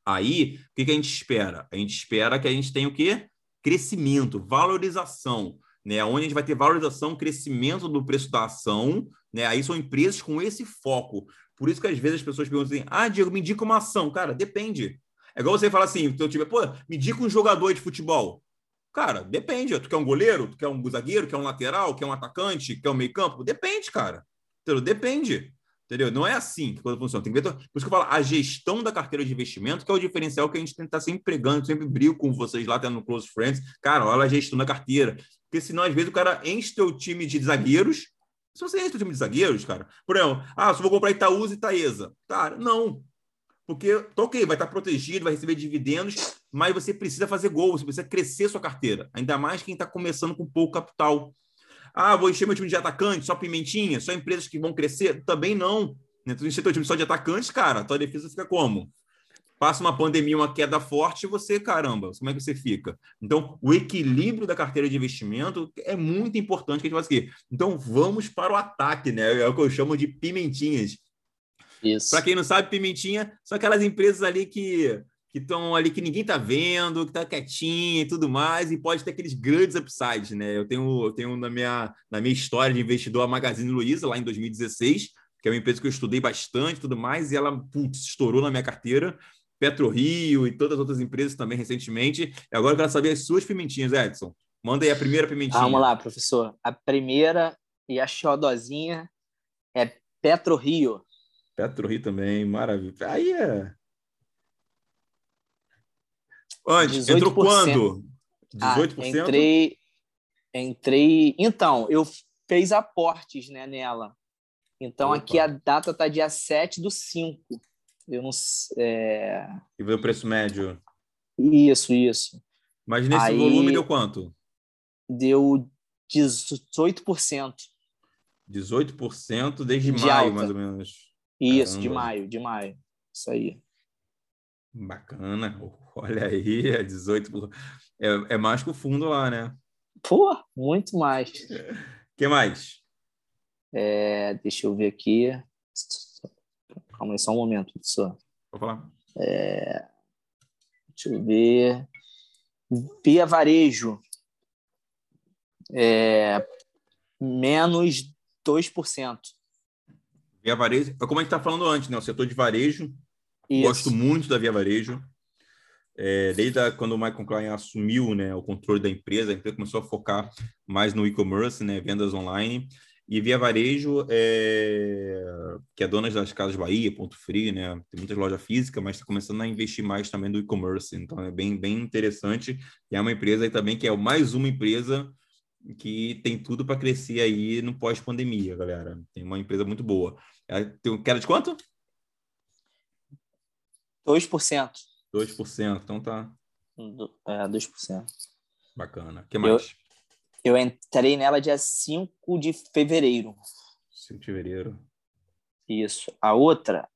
Aí, o que, que a gente espera? A gente espera que a gente tenha o quê? Crescimento, valorização né? Onde a gente vai ter valorização, crescimento do preço da ação, né? Aí são empresas com esse foco. Por isso que às vezes as pessoas perguntam assim: ah, Diego, me indica uma ação. Cara, depende. É igual você falar assim: então, tipo, pô, me indica um jogador de futebol. Cara, depende. Tu quer um goleiro? Tu quer um zagueiro? Quer um lateral? Quer um atacante? Quer um meio-campo? Depende, cara. Entendeu? Depende. Entendeu? Não é assim que coisa funciona. Tem que ver, por isso que eu falo, a gestão da carteira de investimento, que é o diferencial que a gente tem estar sempre pregando, sempre brigo com vocês lá, até no Close Friends. Cara, olha a gestão da carteira. Porque senão, às vezes, o cara enche teu time de zagueiros. Se você enche teu time de zagueiros, cara, por exemplo, ah, só vou comprar Itaúsa e Itaesa. Cara, não. Porque, tá ok, vai estar protegido, vai receber dividendos, mas você precisa fazer gol, você precisa crescer sua carteira. Ainda mais quem está começando com pouco capital. Ah, vou encher meu time de atacante, só pimentinha, só empresas que vão crescer? Também não. Né? Tu encher teu time só de atacantes, cara, tua defesa fica como? passa uma pandemia, uma queda forte, você, caramba, como é que você fica? Então, o equilíbrio da carteira de investimento é muito importante que a gente faça aqui. Então, vamos para o ataque, né? É o que eu chamo de pimentinhas. Isso. Para quem não sabe, pimentinha são aquelas empresas ali que que estão ali que ninguém está vendo, que está quietinha e tudo mais, e pode ter aqueles grandes upsides, né? Eu tenho, eu tenho na, minha, na minha história de investidor a Magazine Luiza, lá em 2016, que é uma empresa que eu estudei bastante e tudo mais, e ela putz, estourou na minha carteira. PetroRio e todas as outras empresas também recentemente. E agora eu quero saber as suas pimentinhas, Edson. Manda aí a primeira pimentinha. Vamos lá, professor. A primeira e a xodozinha é PetroRio. PetroRio também, maravilha. Aí é. Antes, entrou quando? 18%? Ah, entrei, entrei. Então, eu fiz aportes né, nela. Então, Opa. aqui a data tá dia 7 do 5. Eu não é... E veio o preço médio. Isso, isso. Mas nesse Aí, volume deu quanto? Deu 18%. 18% desde de maio, alta. mais ou menos. Isso, Caramba. de maio, de maio. Isso aí. Bacana. Olha aí, é 18%. É, é mais que o fundo lá, né? Pô, muito mais. O que mais? É, deixa eu ver aqui. Calma aí, só um momento, professor. Vou falar. É... Deixa eu ver. Via Varejo. É... Menos 2%. Via Varejo, é como a gente está falando antes, né? O setor de varejo. Isso. Gosto muito da Via Varejo. É, desde a, quando o Michael Klein assumiu né, o controle da empresa, a empresa começou a focar mais no e-commerce, né, vendas online. E Via Varejo, é, que é dona das Casas Bahia, Ponto Frio, né? Tem muitas lojas físicas, mas está começando a investir mais também no e-commerce. Então é bem, bem interessante. E é uma empresa aí também que é mais uma empresa que tem tudo para crescer aí no pós-pandemia, galera. Tem uma empresa muito boa. É, tem queda de quanto? 2%. 2%, então tá. É, 2%. Bacana. O que mais? Eu... Eu entrei nela dia 5 de fevereiro. 5 de fevereiro. Isso. A outra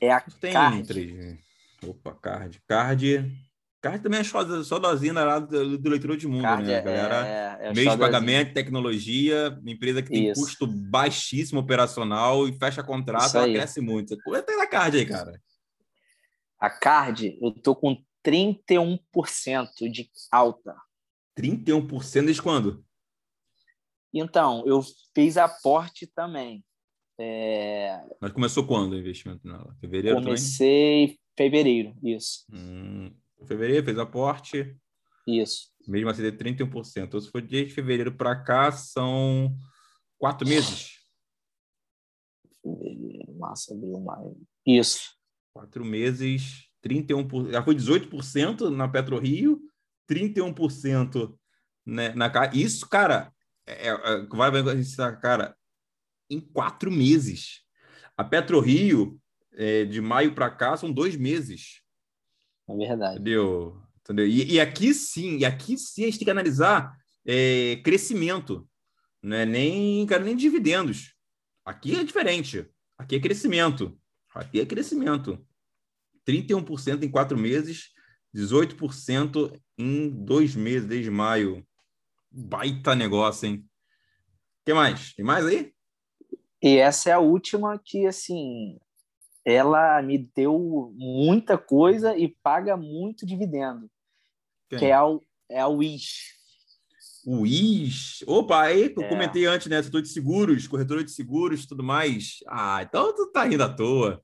é a Tem Card. Três. Opa, Card. Card. Card também é só, só dozinha lá do, do leitura de mundo, Card né, é, galera? É, é meio de pagamento, tecnologia, empresa que tem Isso. custo baixíssimo operacional e fecha contrato, ela cresce muito. Quanto é a Card aí, cara? A Card, eu tô com 31% de alta. 31% desde quando? Então, eu fiz aporte também. É... Mas começou quando o investimento nela? Fevereiro Comecei também? fevereiro, isso. Hum, fevereiro, fez aporte. Isso. Mesmo assim, de 31%. Então, se for de fevereiro para cá, são quatro meses. Fevereiro, março, abril, maio. Isso. Quatro meses, 31%. Já foi 18% na PetroRio, 31% né, na Isso, cara, é, é, vai, vai, cara, em quatro meses. A PetroRio, é, de maio para cá, são dois meses. É verdade. Entendeu? Entendeu? E, e, aqui sim, e aqui sim a gente tem que analisar é, crescimento, não é nem, cara, nem dividendos. Aqui é diferente. Aqui é crescimento. Aqui é crescimento. 31% em quatro meses, 18% em dois meses, desde maio. Baita negócio, hein? O que mais? Tem mais aí? E essa é a última que, assim, ela me deu muita coisa e paga muito dividendo. Quem? Que é a, é a Wish. Wish? Opa, aí eu é. comentei antes, né? Setor de seguros, corretora de seguros tudo mais. Ah, então tu tá rindo à toa.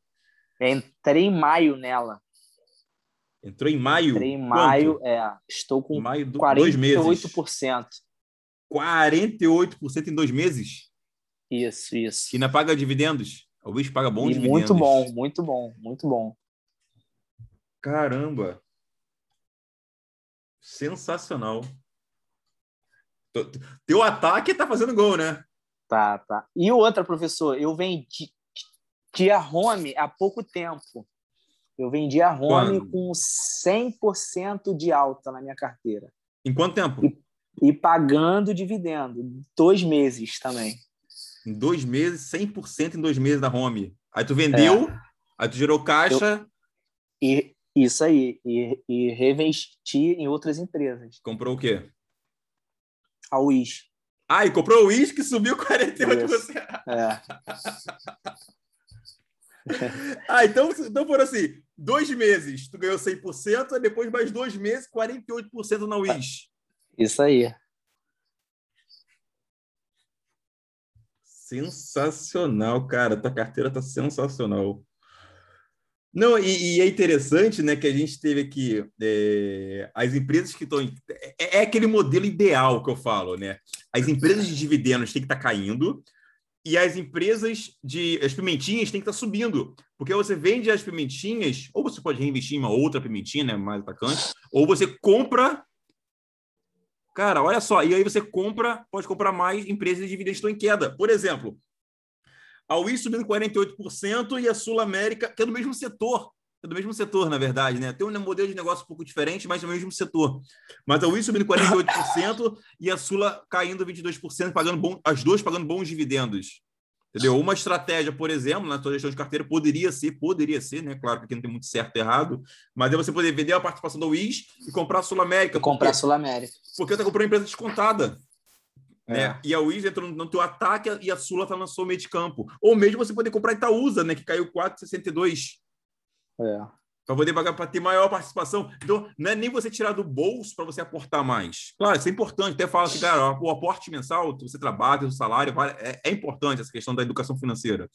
Entrei em maio nela. Entrou em maio? Entrei em maio, Quanto? é. Estou com maio do, 48%. Dois meses. 48% em dois meses? Isso, isso. E ainda paga dividendos? O bicho paga bons e dividendos. Muito bom, muito bom, muito bom. Caramba! Sensacional. Teu ataque tá fazendo gol, né? Tá, tá. E outra, professor, eu vendi a home há pouco tempo. Eu vendi a home Quando? com 100% de alta na minha carteira. Em quanto tempo? E, e pagando dividendo. Dois meses também. Em dois meses, 100% em dois meses da home. Aí tu vendeu, é. aí tu gerou caixa. Eu, e isso aí. E, e reinvesti em outras empresas. Comprou o quê? A Wish. Ah, e comprou o Wish que subiu 48%. É. ah, então, então foram assim: dois meses, tu ganhou 100%, depois mais dois meses, 48% na Wish. Isso aí. Sensacional, cara. Tua carteira tá sensacional. Não, e, e, é interessante, né, que a gente teve aqui é, as empresas que estão. É, é, aquele modelo ideal que eu falo, né? As empresas de dividendos têm que estar tá caindo e as empresas de. As pimentinhas têm que estar tá subindo. Porque você vende as pimentinhas, ou você pode reinvestir em uma outra pimentinha, né, mais atacante, ou você compra Cara, olha só, e aí você compra, pode comprar mais empresas de dividendos estão em queda. Por exemplo, a Ui subindo 48% e a Sul América, que é do mesmo setor, do mesmo setor, na verdade, né? Tem um modelo de negócio um pouco diferente, mas é do mesmo setor. Mas a Ui subindo 48% e a Sula caindo 22%, pagando bom, as duas pagando bons dividendos. Entendeu? Uma estratégia, por exemplo, na sua gestão de carteira poderia ser, poderia ser, né? Claro que aqui não tem muito certo e errado, mas é você poder vender a participação da WIS e comprar a Sul América. E comprar a Sul América. Porque você está comprando empresa descontada. É. Né? E a WIS entrou no teu ataque e a Sula está no seu meio de campo. Ou mesmo você poder comprar a Itaúsa, né? Que caiu 4,62. É para poder pagar para ter maior participação. Então, não é nem você tirar do bolso para você aportar mais. Claro, isso é importante. Até fala assim, cara, o aporte mensal, você trabalha, o salário, é, é importante essa questão da educação financeira.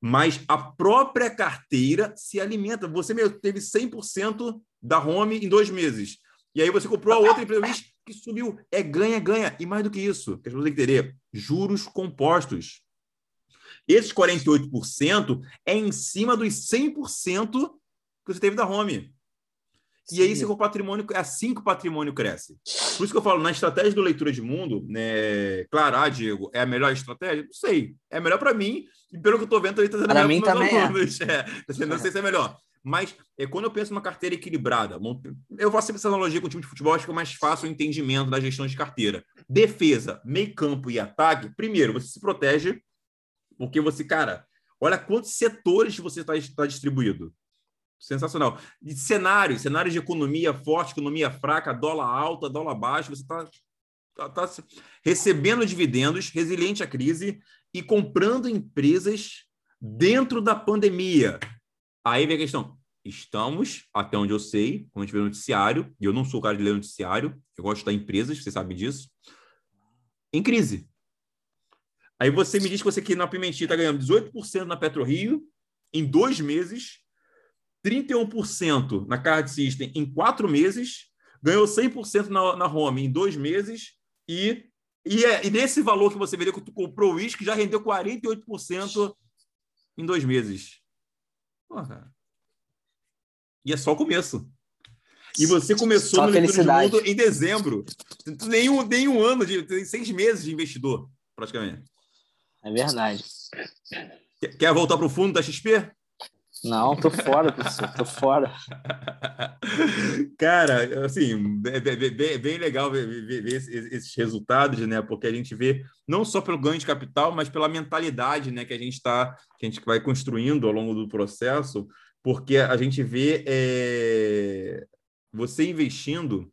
Mas a própria carteira se alimenta. Você mesmo teve 100% da home em dois meses. E aí você comprou a outra empresa que subiu. É ganha, ganha. E mais do que isso, que as pessoas têm que entender, juros compostos. Esses 48% é em cima dos 100% que você teve da home. E aí, seu patrimônio, é assim que o patrimônio cresce. Por isso que eu falo, na estratégia do leitura de mundo, né, claro, ah, Diego, é a melhor estratégia? Não sei. É melhor para mim, e pelo que eu estou vendo, está sendo melhor para meus alunos. É. É, não sei se é melhor. Mas é, quando eu penso numa carteira equilibrada, eu faço essa analogia com o time de futebol, acho que é mais fácil o entendimento da gestão de carteira. Defesa, meio campo e ataque, primeiro, você se protege, porque você, cara, olha quantos setores você está tá distribuído. Sensacional. De cenários, cenários de economia forte, economia fraca, dólar alta, dólar baixo, você está tá, tá recebendo dividendos, resiliente à crise e comprando empresas dentro da pandemia. Aí vem a questão. Estamos, até onde eu sei, como a gente vê no noticiário, e eu não sou o cara de ler noticiário, eu gosto de empresas, você sabe disso, em crise. Aí você me diz que você aqui na Pimentinha está ganhando 18% na PetroRio em dois meses 31% na Card System em quatro meses, ganhou 100% na, na home em dois meses e, e, é, e nesse valor que você vendeu, que tu comprou o uísque, já rendeu 48% em dois meses. Porra. E é só o começo. E você começou Só no felicidade. de Mundo em dezembro. Nenhum, nenhum ano, de seis meses de investidor, praticamente. É verdade. Quer voltar para o fundo da XP? Não, tô fora, professor, tô fora. Cara, assim, é bem, bem- bem legal ver, ver- ver esses, resultados, né? Porque a gente vê não só pelo ganho de capital, mas pela mentalidade, né? Que a gente está, que a gente vai construindo ao longo do processo, porque a gente vê é, você investindo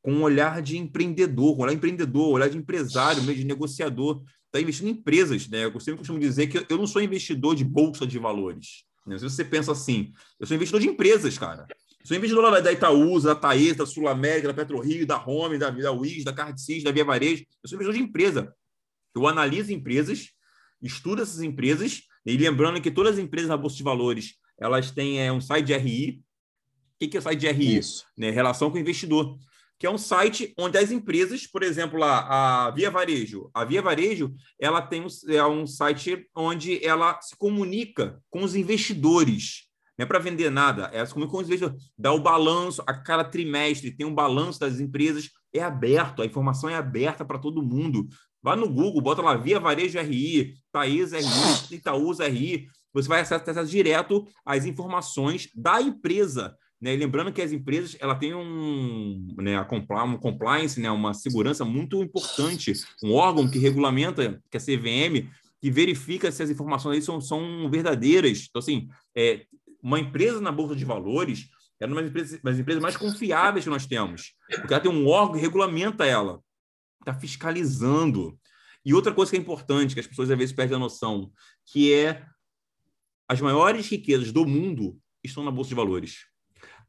com um olhar de empreendedor, um olhar empreendedor, um olhar de empresário, meio de negociador, está investindo em empresas, né? Eu sempre costumo dizer que eu não sou investidor de bolsa de valores. Né? Se você pensa assim, eu sou investidor de empresas, cara. Sou investidor lá da Itaúsa, da Taesa, da Sul América, da PetroRio, da Home, da, da WIS, da Cardcis, da Via Varejo. Eu sou investidor de empresa. Eu analiso empresas, estudo essas empresas, e lembrando que todas as empresas na Bolsa de Valores, elas têm é, um site de RI. O que que é o site de RI? Isso. Né? Relação com o investidor. Que é um site onde as empresas, por exemplo, lá, a Via Varejo, a Via Varejo, ela tem um, é um site onde ela se comunica com os investidores. Não é para vender nada, ela se comunica com os investidores. Dá o balanço a cada trimestre, tem um balanço das empresas, é aberto, a informação é aberta para todo mundo. Vai no Google, bota lá Via Varejo RI, Taesa RI, Itaúsa RI, você vai acessar direto às informações da empresa. Né? Lembrando que as empresas ela tem um, né, a um compliance, né, uma segurança muito importante, um órgão que regulamenta, que é a CVM, que verifica se as informações são, são verdadeiras. Então, assim, é, uma empresa na Bolsa de Valores é uma das empresas, das empresas mais confiáveis que nós temos, porque ela tem um órgão que regulamenta ela, está fiscalizando. E outra coisa que é importante, que as pessoas às vezes perdem a noção, que é as maiores riquezas do mundo estão na Bolsa de Valores.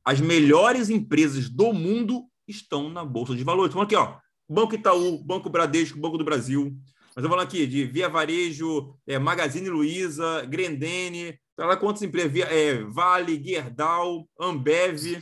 As melhores empresas do mundo estão na Bolsa de Valores. Então, aqui, ó, Banco Itaú, Banco Bradesco, Banco do Brasil. Mas eu falar aqui de Via Varejo, é, Magazine Luiza, Grendene, tá lá quantas empresas? Via, é, vale, Gerdau, Ambev.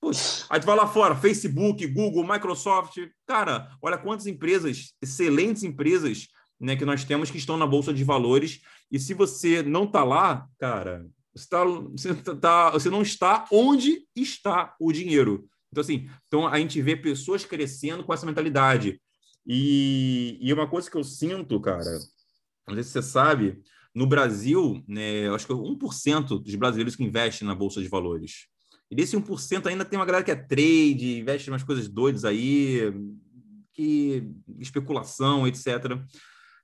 Putz, aí tu vai lá fora, Facebook, Google, Microsoft. Cara, olha quantas empresas, excelentes empresas, né, que nós temos que estão na Bolsa de Valores. E se você não está lá, cara, você, tá, você, tá, você não está onde está o dinheiro. Então, assim, então a gente vê pessoas crescendo com essa mentalidade. E, e uma coisa que eu sinto, cara, não sei se você sabe, no Brasil, né, acho que 1% dos brasileiros que investem na Bolsa de Valores. E desse 1% ainda tem uma galera que é trade, investe umas coisas doidas aí, que especulação, etc.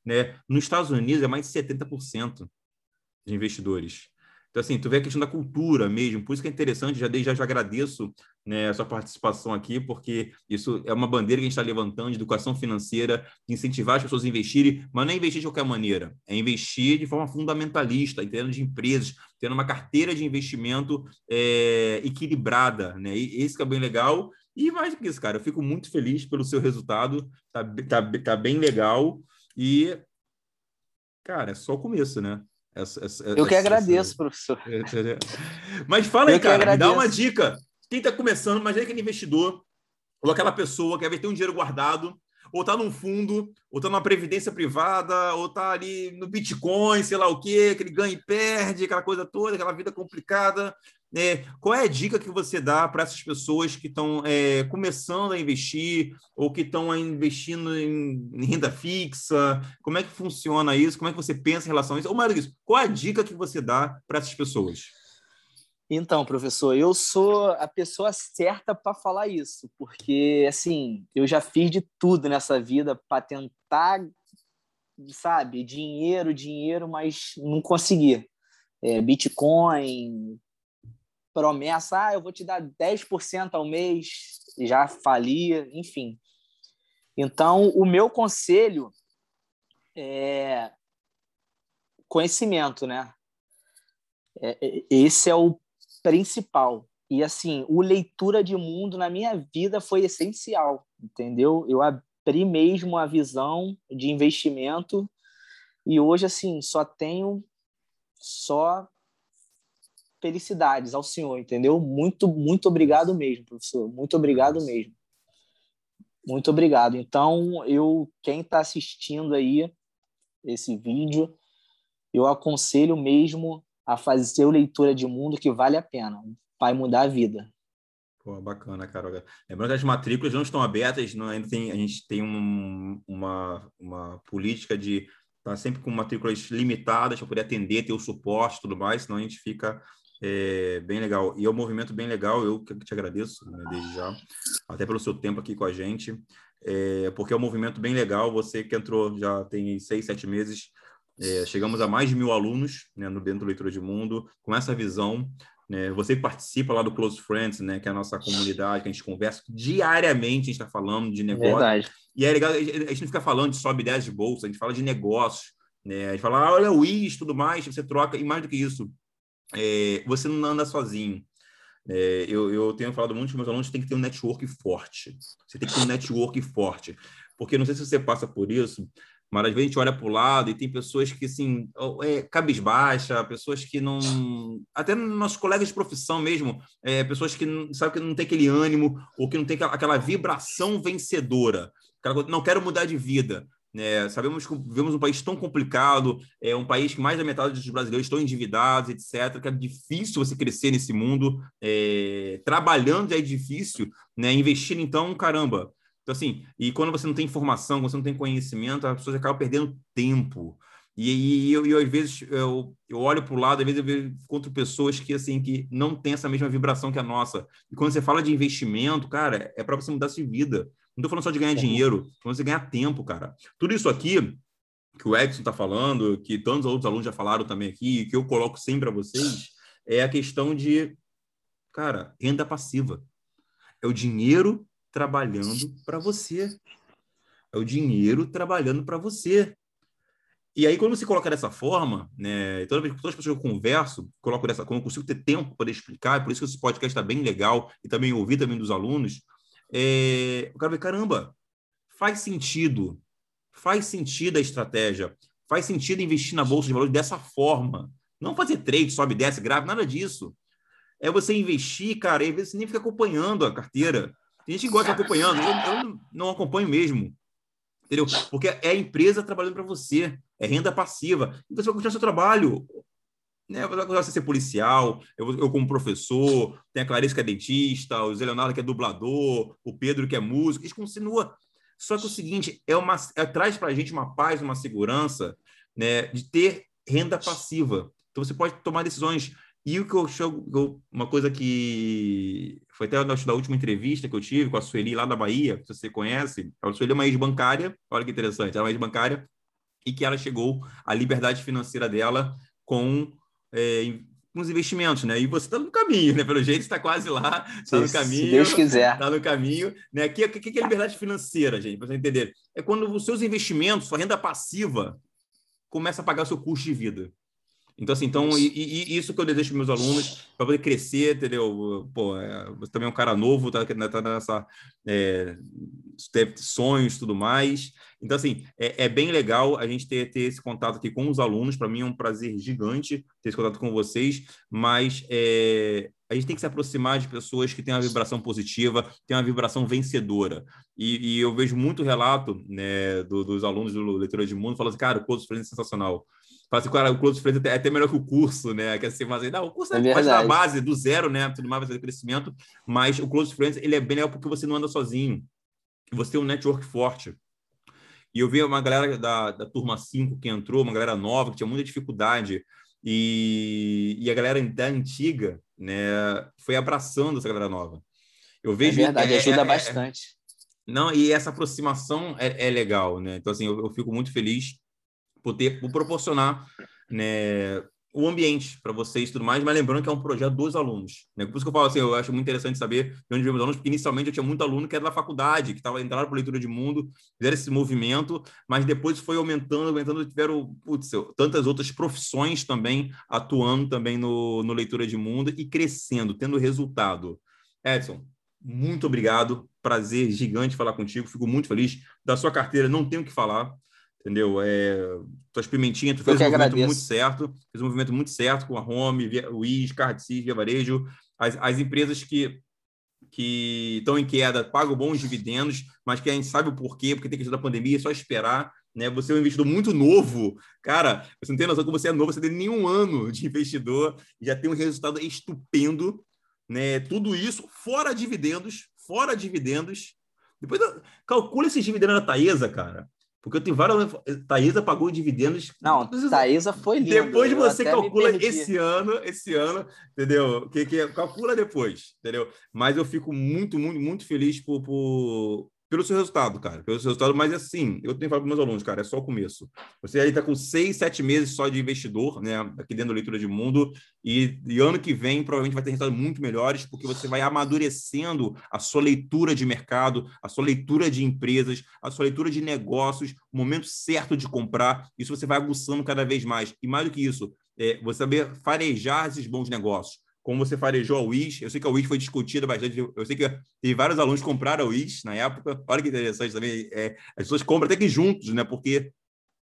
Né? Nos Estados Unidos é mais de 70% de investidores. Então, assim, tu vê a questão da cultura mesmo, por isso que é interessante, já desde já, agradeço né, a sua participação aqui, porque isso é uma bandeira que a gente está levantando de educação financeira, de incentivar as pessoas a investirem, mas não é investir de qualquer maneira, é investir de forma fundamentalista, termos de empresas, tendo uma carteira de investimento é, equilibrada, né? E esse que é bem legal. E mais do que isso, cara, eu fico muito feliz pelo seu resultado, tá, tá, tá bem legal. E, cara, é só o começo, né? Essa, essa, eu que essa, agradeço, professor. Mas fala aí, cara, dá uma dica. Quem está começando, imagina aquele investidor ou aquela pessoa que quer ter um dinheiro guardado, ou está num fundo, ou está numa previdência privada, ou está ali no Bitcoin, sei lá o quê, que ele ganha e perde, aquela coisa toda, aquela vida complicada. É, qual é a dica que você dá para essas pessoas que estão é, começando a investir ou que estão investindo em, renda fixa? Como é que funciona isso? Como é que você pensa em relação a isso? Ou isso, qual é a dica que você dá para essas pessoas? Então, professor, eu sou a pessoa certa para falar isso, porque assim, eu já fiz de tudo nessa vida para tentar, sabe, dinheiro, dinheiro, mas não consegui. É, Bitcoin, promessa, ah, eu vou te dar 10% ao mês, já falia, enfim. Então, o meu conselho é conhecimento, né? É, esse é o principal. E assim, o leitura de mundo na minha vida foi essencial, entendeu? Eu abri mesmo a visão de investimento e hoje assim, só tenho só felicidades ao senhor, entendeu? Muito, muito obrigado mesmo, professor. Muito obrigado mesmo. Muito obrigado. Então, eu quem está assistindo aí esse vídeo, eu aconselho mesmo a fazer leitura de mundo que vale a pena. Vai mudar a vida. Pô, bacana, cara. Lembrando que as matrículas não estão abertas, não, ainda tem, a gente tem um, uma, uma política de estar tá sempre com matrículas limitadas para poder atender, ter o suporte e tudo mais, senão a gente fica é, bem legal. E é um movimento bem legal, eu que te agradeço né, desde já, até pelo seu tempo aqui com a gente, é, porque é um movimento bem legal. Você que entrou já tem seis, sete meses, é, chegamos a mais de mil alunos né, no Dentro do Leitura de Mundo, com essa visão. Né, você que participa lá do Close Friends, né, que é a nossa comunidade, que a gente conversa diariamente, a gente está falando de negócio. Verdade. E é legal, a gente não fica falando de sobe 10 de bolsa, a gente fala de negócios. Né? A gente fala, ah, olha o IS, tudo mais, você troca, e mais do que isso, é, você não anda sozinho. É, eu, eu, tenho falado muito com meus alunos, tem que ter um network forte. Você tem que ter um network forte. Porque não sei se você passa por isso, mas às vezes a gente olha para o lado e tem pessoas que, assim, é, cabisbaixa, pessoas que não... Até nossos colegas de profissão mesmo, é, pessoas que sabe, que não tem aquele ânimo ou que não tem aquela, aquela vibração vencedora. Não quero mudar de vida. É, sabemos que vivemos um país tão complicado, é um país que mais da metade dos brasileiros estão endividados, etc., que é difícil você crescer nesse mundo. É, trabalhando é difícil, né? Investir, então, caramba. Então, assim, e quando você não tem informação, quando você não tem conhecimento, as pessoas acabam perdendo tempo. E, e eu, eu, às vezes, eu, eu olho para o lado, às vezes eu vejo contra pessoas que, assim, que não têm essa mesma vibração que a nossa. E quando você fala de investimento, cara, é para você mudar sua vida. Não estou falando só de ganhar dinheiro, estou falando de ganhar tempo, cara. Tudo isso aqui que o Edson está falando, que tantos outros alunos já falaram também aqui, que eu coloco sempre para vocês, é a questão de, cara, renda passiva. É o dinheiro trabalhando para você. É o dinheiro trabalhando para você. E aí, quando você coloca dessa forma, né, toda vez todas as pessoas que eu converso, coloco dessa, quando eu consigo ter tempo para explicar, por isso que esse podcast está bem legal, e também ouvir também dos alunos, é, o cara vai, caramba, faz sentido, faz sentido a estratégia, faz sentido investir na bolsa de valores dessa forma. Não fazer trade, sobe, desce, grave, nada disso. É você investir, cara, e às vezes você nem fica acompanhando a carteira. Tem gente que gosta de acompanhando, eu, eu não acompanho mesmo. Entendeu? Porque é a empresa trabalhando para você, é renda passiva. Então você vai continuar seu trabalho né? Eu de ser policial, eu, eu, como professor, tem a Clarice que é dentista, o Zé Leonardo que é dublador, o Pedro que é músico, isso continua. Só que é o seguinte, é uma, é, traz para a gente uma paz, uma segurança né, de ter renda passiva. Então você pode tomar decisões. E o que eu acho, uma coisa que foi até da última entrevista que eu tive com a Sueli lá da Bahia, que você conhece, a Sueli é uma ex-bancária, olha que interessante, ela é uma ex-bancária, e que ela chegou à liberdade financeira dela com é, com os investimentos, né? E você está no caminho, né? Pelo jeito está quase lá, está no caminho. Se Deus quiser. Está no caminho, né? O que, que, que é liberdade financeira, gente? Para você entender, é quando os seus investimentos, sua renda passiva, começa a pagar o seu custo de vida. Então, assim, então, e, e, isso que eu desejo para meus alunos, para poder crescer, entendeu? Pô, é, você também é um cara novo, tá, tá nessa. É, teve sonhos e tudo mais. Então, assim, é, é, bem legal a gente ter, ter esse contato aqui com os alunos. Para mim é um prazer gigante ter esse contato com vocês, mas é, a gente tem que se aproximar de pessoas que têm uma vibração positiva, têm uma vibração vencedora. E, e eu vejo muito relato né, do, dos alunos do Leitura de Mundo falando assim, cara, o curso foi sensacional. Fala assim, cara, o Close Friends é até melhor que o curso, né? Quer assim, mas, não, o curso é, é da base, do zero, né? Tudo mais vai fazer crescimento, mas o Close Friends, ele é bem legal porque você não anda sozinho. Você tem um network forte. E eu vi uma galera da, da turma 5 que entrou, uma galera nova, que tinha muita dificuldade, e, e a galera da antiga, né, foi abraçando essa galera nova. Eu vejo. É verdade, é, ajuda é, é, bastante. não, e essa aproximação é, é legal, né? Então, assim, eu, eu fico muito feliz poder proporcionar né, o ambiente para vocês e tudo mais, mas lembrando que é um projeto dos alunos. Né? Por isso que eu falo assim, eu acho muito interessante saber de onde vem os alunos, porque inicialmente eu tinha muito aluno que era da faculdade, que estava entrando para leitura de mundo, fizeram esse movimento, mas depois foi aumentando, aumentando, tiveram putz, tantas outras profissões também atuando também no, no leitura de mundo e crescendo, tendo resultado. Edson, muito obrigado, prazer gigante falar contigo, fico muito feliz. Da sua carteira não tenho o que falar, entendeu? É, tuas pimentinhas, tu fez um movimento muito certo, fez um movimento muito certo com a Home, o IS, Cardcis, Via Varejo, as, as empresas que que estão em queda pagam bons dividendos, mas que a gente sabe o porquê, porque tem questão da pandemia, é só esperar. Né? Você é um investidor muito novo. Cara, você não tem noção que você é novo, você tem nenhum ano de investidor, já tem um resultado estupendo. Né? Tudo isso fora dividendos, fora dividendos. Depois calcula esses dividendos da Taesa, cara. Porque eu tenho várias. Taesa pagou dividendos. Não, Taesa foi linda. Depois você calcula esse ano, esse ano, entendeu? Que, que calcula depois, entendeu? Mas eu fico muito, muito, muito feliz por, por, pelo seu resultado, cara, pelo seu resultado, mas assim, eu tenho falado para meus alunos, cara, é só o começo. Você aí está com seis, sete meses só de investidor, né, aqui dentro da leitura de mundo, e, e, ano que vem provavelmente vai ter resultados muito melhores, porque você vai amadurecendo a sua leitura de mercado, a sua leitura de empresas, a sua leitura de negócios, o momento certo de comprar, isso você vai aguçando cada vez mais. E mais do que isso, é, você saber farejar esses bons negócios como você farejou a Wish. Eu sei que a Wish foi discutida bastante. Eu sei que teve vários alunos compraram a Wish na época. Olha que interessante também. É, as pessoas compram até que juntos, né? Porque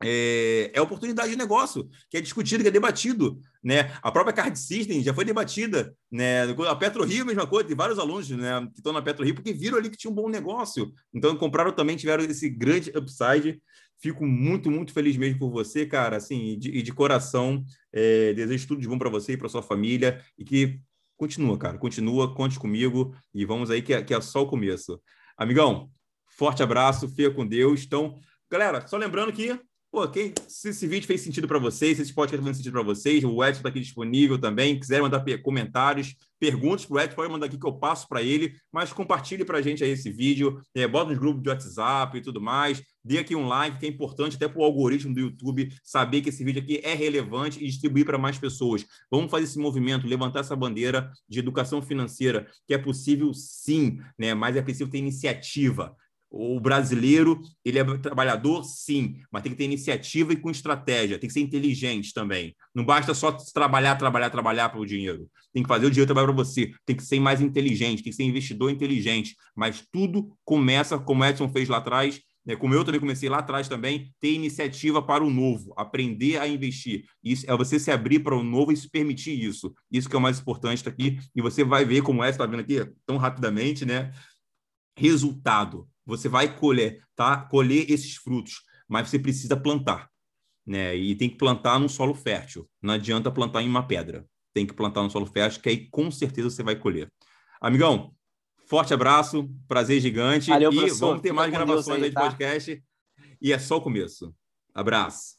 é, é oportunidade de negócio, que é discutido, que é debatido. Né? A própria Card System já foi debatida. Né? A Petro Rio, mesma coisa, tem vários alunos né, que estão na Petro Rio porque viram ali que tinha um bom negócio. Então, compraram também, tiveram esse grande upside. Fico muito, muito feliz mesmo por você, cara. Assim, e de, e de coração, é, desejo tudo de bom para você e para sua família. E que continua, cara. Continua, conte comigo. E vamos aí, que é, que é só o começo. Amigão, forte abraço, fica com Deus. Então, galera, só lembrando que Pô, quem, se esse vídeo fez sentido para vocês, se esse podcast fez sentido para vocês, o Edson está aqui disponível também. Quiser mandar comentários, perguntas para o Edson, pode mandar aqui que eu passo para ele, mas compartilhe para a gente aí esse vídeo, é, bota nos grupos de WhatsApp e tudo mais. Dê aqui um like, que é importante até para o algoritmo do YouTube saber que esse vídeo aqui é relevante e distribuir para mais pessoas. Vamos fazer esse movimento, levantar essa bandeira de educação financeira, que é possível sim, né? mas é preciso ter iniciativa. O brasileiro, ele é trabalhador, sim, mas tem que ter iniciativa e com estratégia, tem que ser inteligente também. Não basta só trabalhar, trabalhar, trabalhar para o dinheiro. Tem que fazer o dinheiro trabalhar para você. Tem que ser mais inteligente, tem que ser investidor inteligente. Mas tudo começa, como Edson fez lá atrás, né, como eu também comecei lá atrás também, ter iniciativa para o novo, aprender a investir. Isso é você se abrir para o novo e se permitir isso. Isso que é o mais importante aqui. E você vai ver, como Edson está vendo aqui tão rapidamente, né? Resultado você vai colher, tá? Colher esses frutos, mas você precisa plantar, né? E tem que plantar num solo fértil. Não adianta plantar em uma pedra. Tem que plantar no solo fértil, que aí com certeza você vai colher. Amigão, forte abraço, prazer gigante. Valeu, e vamos ter mais gravações aí, de tá? podcast. E é só o começo. Abraço.